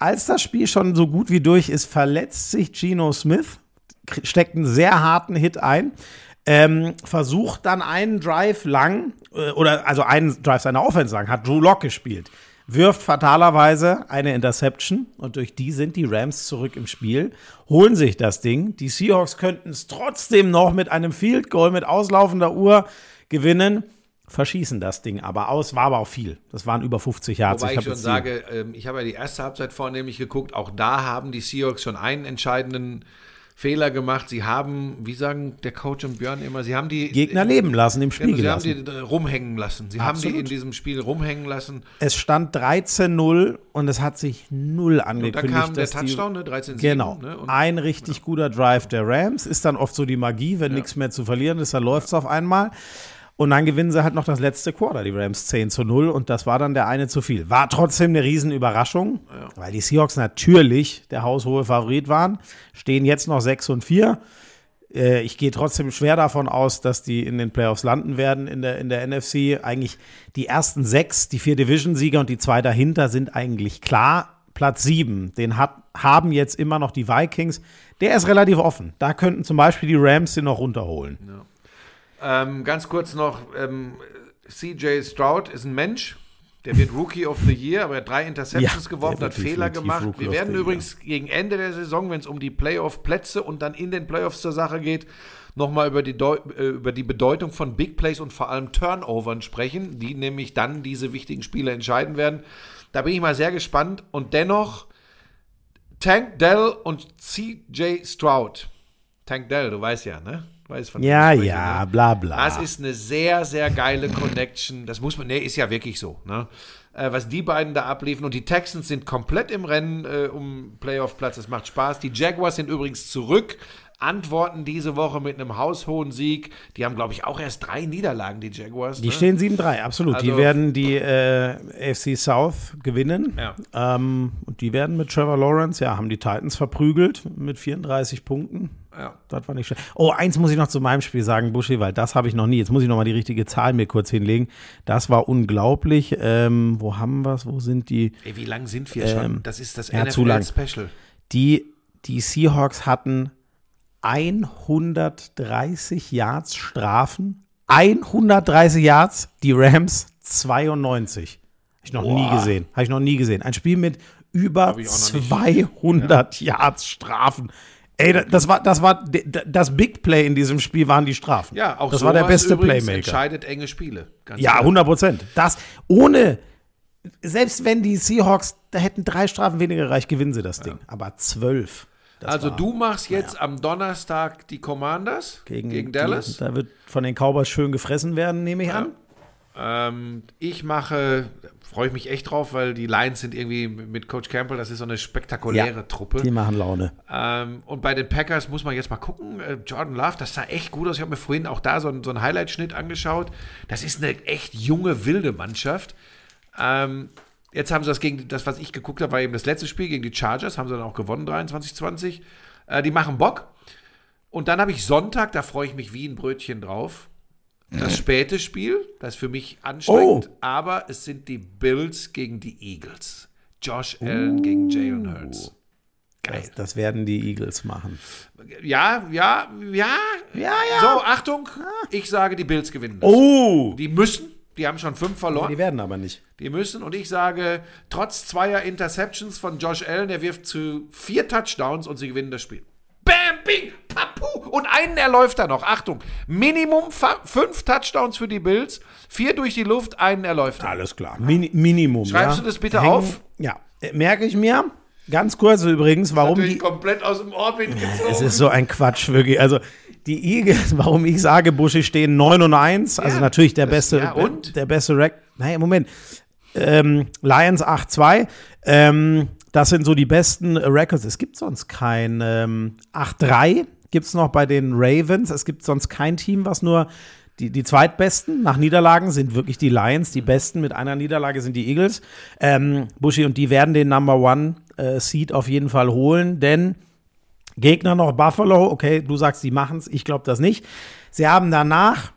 als das Spiel schon so gut wie durch ist, verletzt sich Geno Smith, steckt einen sehr harten Hit ein ähm, versucht dann einen Drive lang, äh, oder also einen Drive seiner Offense lang, hat Drew Lock gespielt, wirft fatalerweise eine Interception und durch die sind die Rams zurück im Spiel, holen sich das Ding. Die Seahawks könnten es trotzdem noch mit einem Field Goal mit auslaufender Uhr gewinnen verschießen das Ding aber aus, war aber auch viel. Das waren über 50 Jahre. Wobei ich, ich schon sage, ähm, ich habe ja die erste Halbzeit vornehmlich geguckt, auch da haben die Seahawks schon einen entscheidenden Fehler gemacht. Sie haben, wie sagen der Coach und Björn immer, sie haben die Gegner leben lassen, im Spiel Sie gelassen. haben die rumhängen lassen. Sie Absolut. haben die in diesem Spiel rumhängen lassen. Es stand 13-0 und es hat sich null angekündigt. Und da kam der Touchdown, ne? 13 Genau. Ne? Ein richtig ja. guter Drive der Rams. Ist dann oft so die Magie, wenn ja. nichts mehr zu verlieren ist, dann läuft es auf einmal. Und dann gewinnen sie halt noch das letzte Quarter, die Rams 10 zu 0. Und das war dann der eine zu viel. War trotzdem eine Riesenüberraschung, ja. weil die Seahawks natürlich der haushohe Favorit waren. Stehen jetzt noch 6 und 4. Äh, ich gehe trotzdem schwer davon aus, dass die in den Playoffs landen werden in der, in der NFC. Eigentlich die ersten sechs, die vier Division-Sieger und die zwei dahinter sind eigentlich klar. Platz 7, den hat, haben jetzt immer noch die Vikings. Der ist relativ offen. Da könnten zum Beispiel die Rams den noch runterholen. Ja. Ähm, ganz kurz noch, ähm, CJ Stroud ist ein Mensch. Der wird Rookie of the Year, aber er hat drei Interceptions ja, geworfen, hat Fehler gemacht. Rookie Wir werden übrigens Year. gegen Ende der Saison, wenn es um die Playoff-Plätze und dann in den Playoffs zur Sache geht, nochmal über die, äh, über die Bedeutung von Big Plays und vor allem Turnovern sprechen, die nämlich dann diese wichtigen Spiele entscheiden werden. Da bin ich mal sehr gespannt und dennoch Tank Dell und CJ Stroud. Tank Dell, du weißt ja, ne? Weiß von ja, spreche, ja, ne? bla bla. Das ist eine sehr, sehr geile Connection. Das muss man, ne, ist ja wirklich so, ne? Äh, was die beiden da abliefen. Und die Texans sind komplett im Rennen äh, um Playoff-Platz. Es macht Spaß. Die Jaguars sind übrigens zurück antworten diese Woche mit einem haushohen Sieg. Die haben, glaube ich, auch erst drei Niederlagen, die Jaguars. Die ne? stehen 7-3, absolut. Also, die werden die äh, AFC South gewinnen. Ja. Ähm, und die werden mit Trevor Lawrence, ja, haben die Titans verprügelt mit 34 Punkten. Ja. Das war nicht schlecht. Oh, eins muss ich noch zu meinem Spiel sagen, Buschi, weil das habe ich noch nie. Jetzt muss ich noch mal die richtige Zahl mir kurz hinlegen. Das war unglaublich. Ähm, wo haben wir es? Wo sind die? Ey, wie lang sind wir ähm, schon? Das ist das ja, NFL-Special. Die, die Seahawks hatten 130 Yards Strafen. 130 Yards, die Rams 92. Habe ich noch Boah. nie gesehen. Habe ich noch nie gesehen. Ein Spiel mit über 200 ja. Yards Strafen. Ey, das war, das war das Big Play in diesem Spiel waren die Strafen. Ja, auch das war der beste Playmaker. entscheidet enge Spiele. ja, 100 Prozent. Das ohne selbst wenn die Seahawks, da hätten drei Strafen weniger gereicht, gewinnen sie das Ding. Ja. Aber zwölf. also war, du machst jetzt naja. am Donnerstag die Commanders gegen, gegen Dallas. Die, da wird von den Cowboys schön gefressen werden, nehme ich ja. an. Ähm, ich mache, freue ich mich echt drauf, weil die Lions sind irgendwie mit Coach Campbell, das ist so eine spektakuläre ja, Truppe. Die machen Laune. Ähm, und bei den Packers muss man jetzt mal gucken. Äh, Jordan Love, das sah echt gut aus. Ich habe mir vorhin auch da so, einen, so einen Highlight-Schnitt angeschaut. Das ist eine echt junge, wilde Mannschaft. Ähm, jetzt haben sie das gegen das, was ich geguckt habe, war eben das letzte Spiel gegen die Chargers, haben sie dann auch gewonnen, 23-20. Äh, die machen Bock. Und dann habe ich Sonntag, da freue ich mich wie ein Brötchen drauf. Das späte Spiel, das ist für mich anstrengend, oh. aber es sind die Bills gegen die Eagles. Josh Allen uh. gegen Jalen Hurts. Geil. Das, das, werden die Eagles machen. Ja, ja, ja. Ja, ja. So, Achtung, ich sage, die Bills gewinnen das. Oh. Die müssen, die haben schon fünf verloren. Die werden aber nicht. Die müssen und ich sage, trotz zweier Interceptions von Josh Allen, der wirft zu vier Touchdowns und sie gewinnen das Spiel. Und einen erläuft er noch. Achtung, Minimum fünf Touchdowns für die Bills, vier durch die Luft, einen erläuft er. Alles klar, Min Minimum. Schreibst ja. du das bitte Hängen, auf? Ja, äh, merke ich mir. Ganz kurz übrigens, warum die komplett aus dem Orbit gezogen. Es ist so ein Quatsch wirklich. Also die Eagles, warum ich sage, Buschi stehen 9 und 1, also ja, natürlich der beste, ja, und? der beste Rack. Naja, Moment. Ähm, Lions 8-2. Ähm, das sind so die besten Records. Es gibt sonst kein ähm, 8-3 gibt es noch bei den Ravens. Es gibt sonst kein Team, was nur die, die zweitbesten nach Niederlagen sind wirklich die Lions. Die besten mit einer Niederlage sind die Eagles. Ähm, Buschi und die werden den Number One äh, Seed auf jeden Fall holen, denn Gegner noch Buffalo. Okay, du sagst, die machen es. Ich glaube das nicht. Sie haben danach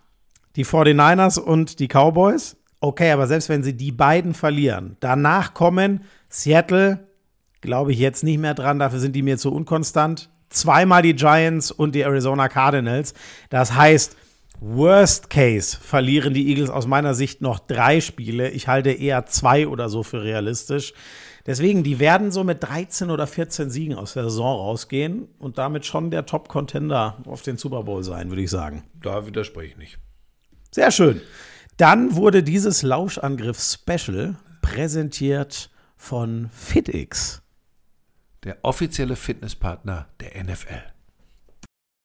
die 49ers und die Cowboys. Okay, aber selbst wenn sie die beiden verlieren, danach kommen Seattle, glaube ich jetzt nicht mehr dran, dafür sind die mir zu unkonstant. Zweimal die Giants und die Arizona Cardinals. Das heißt, Worst Case verlieren die Eagles aus meiner Sicht noch drei Spiele. Ich halte eher zwei oder so für realistisch. Deswegen, die werden so mit 13 oder 14 Siegen aus der Saison rausgehen und damit schon der Top-Contender auf den Super Bowl sein, würde ich sagen. Da widerspreche ich nicht. Sehr schön. Dann wurde dieses Lauschangriff-Special präsentiert von FitX der offizielle Fitnesspartner der NFL.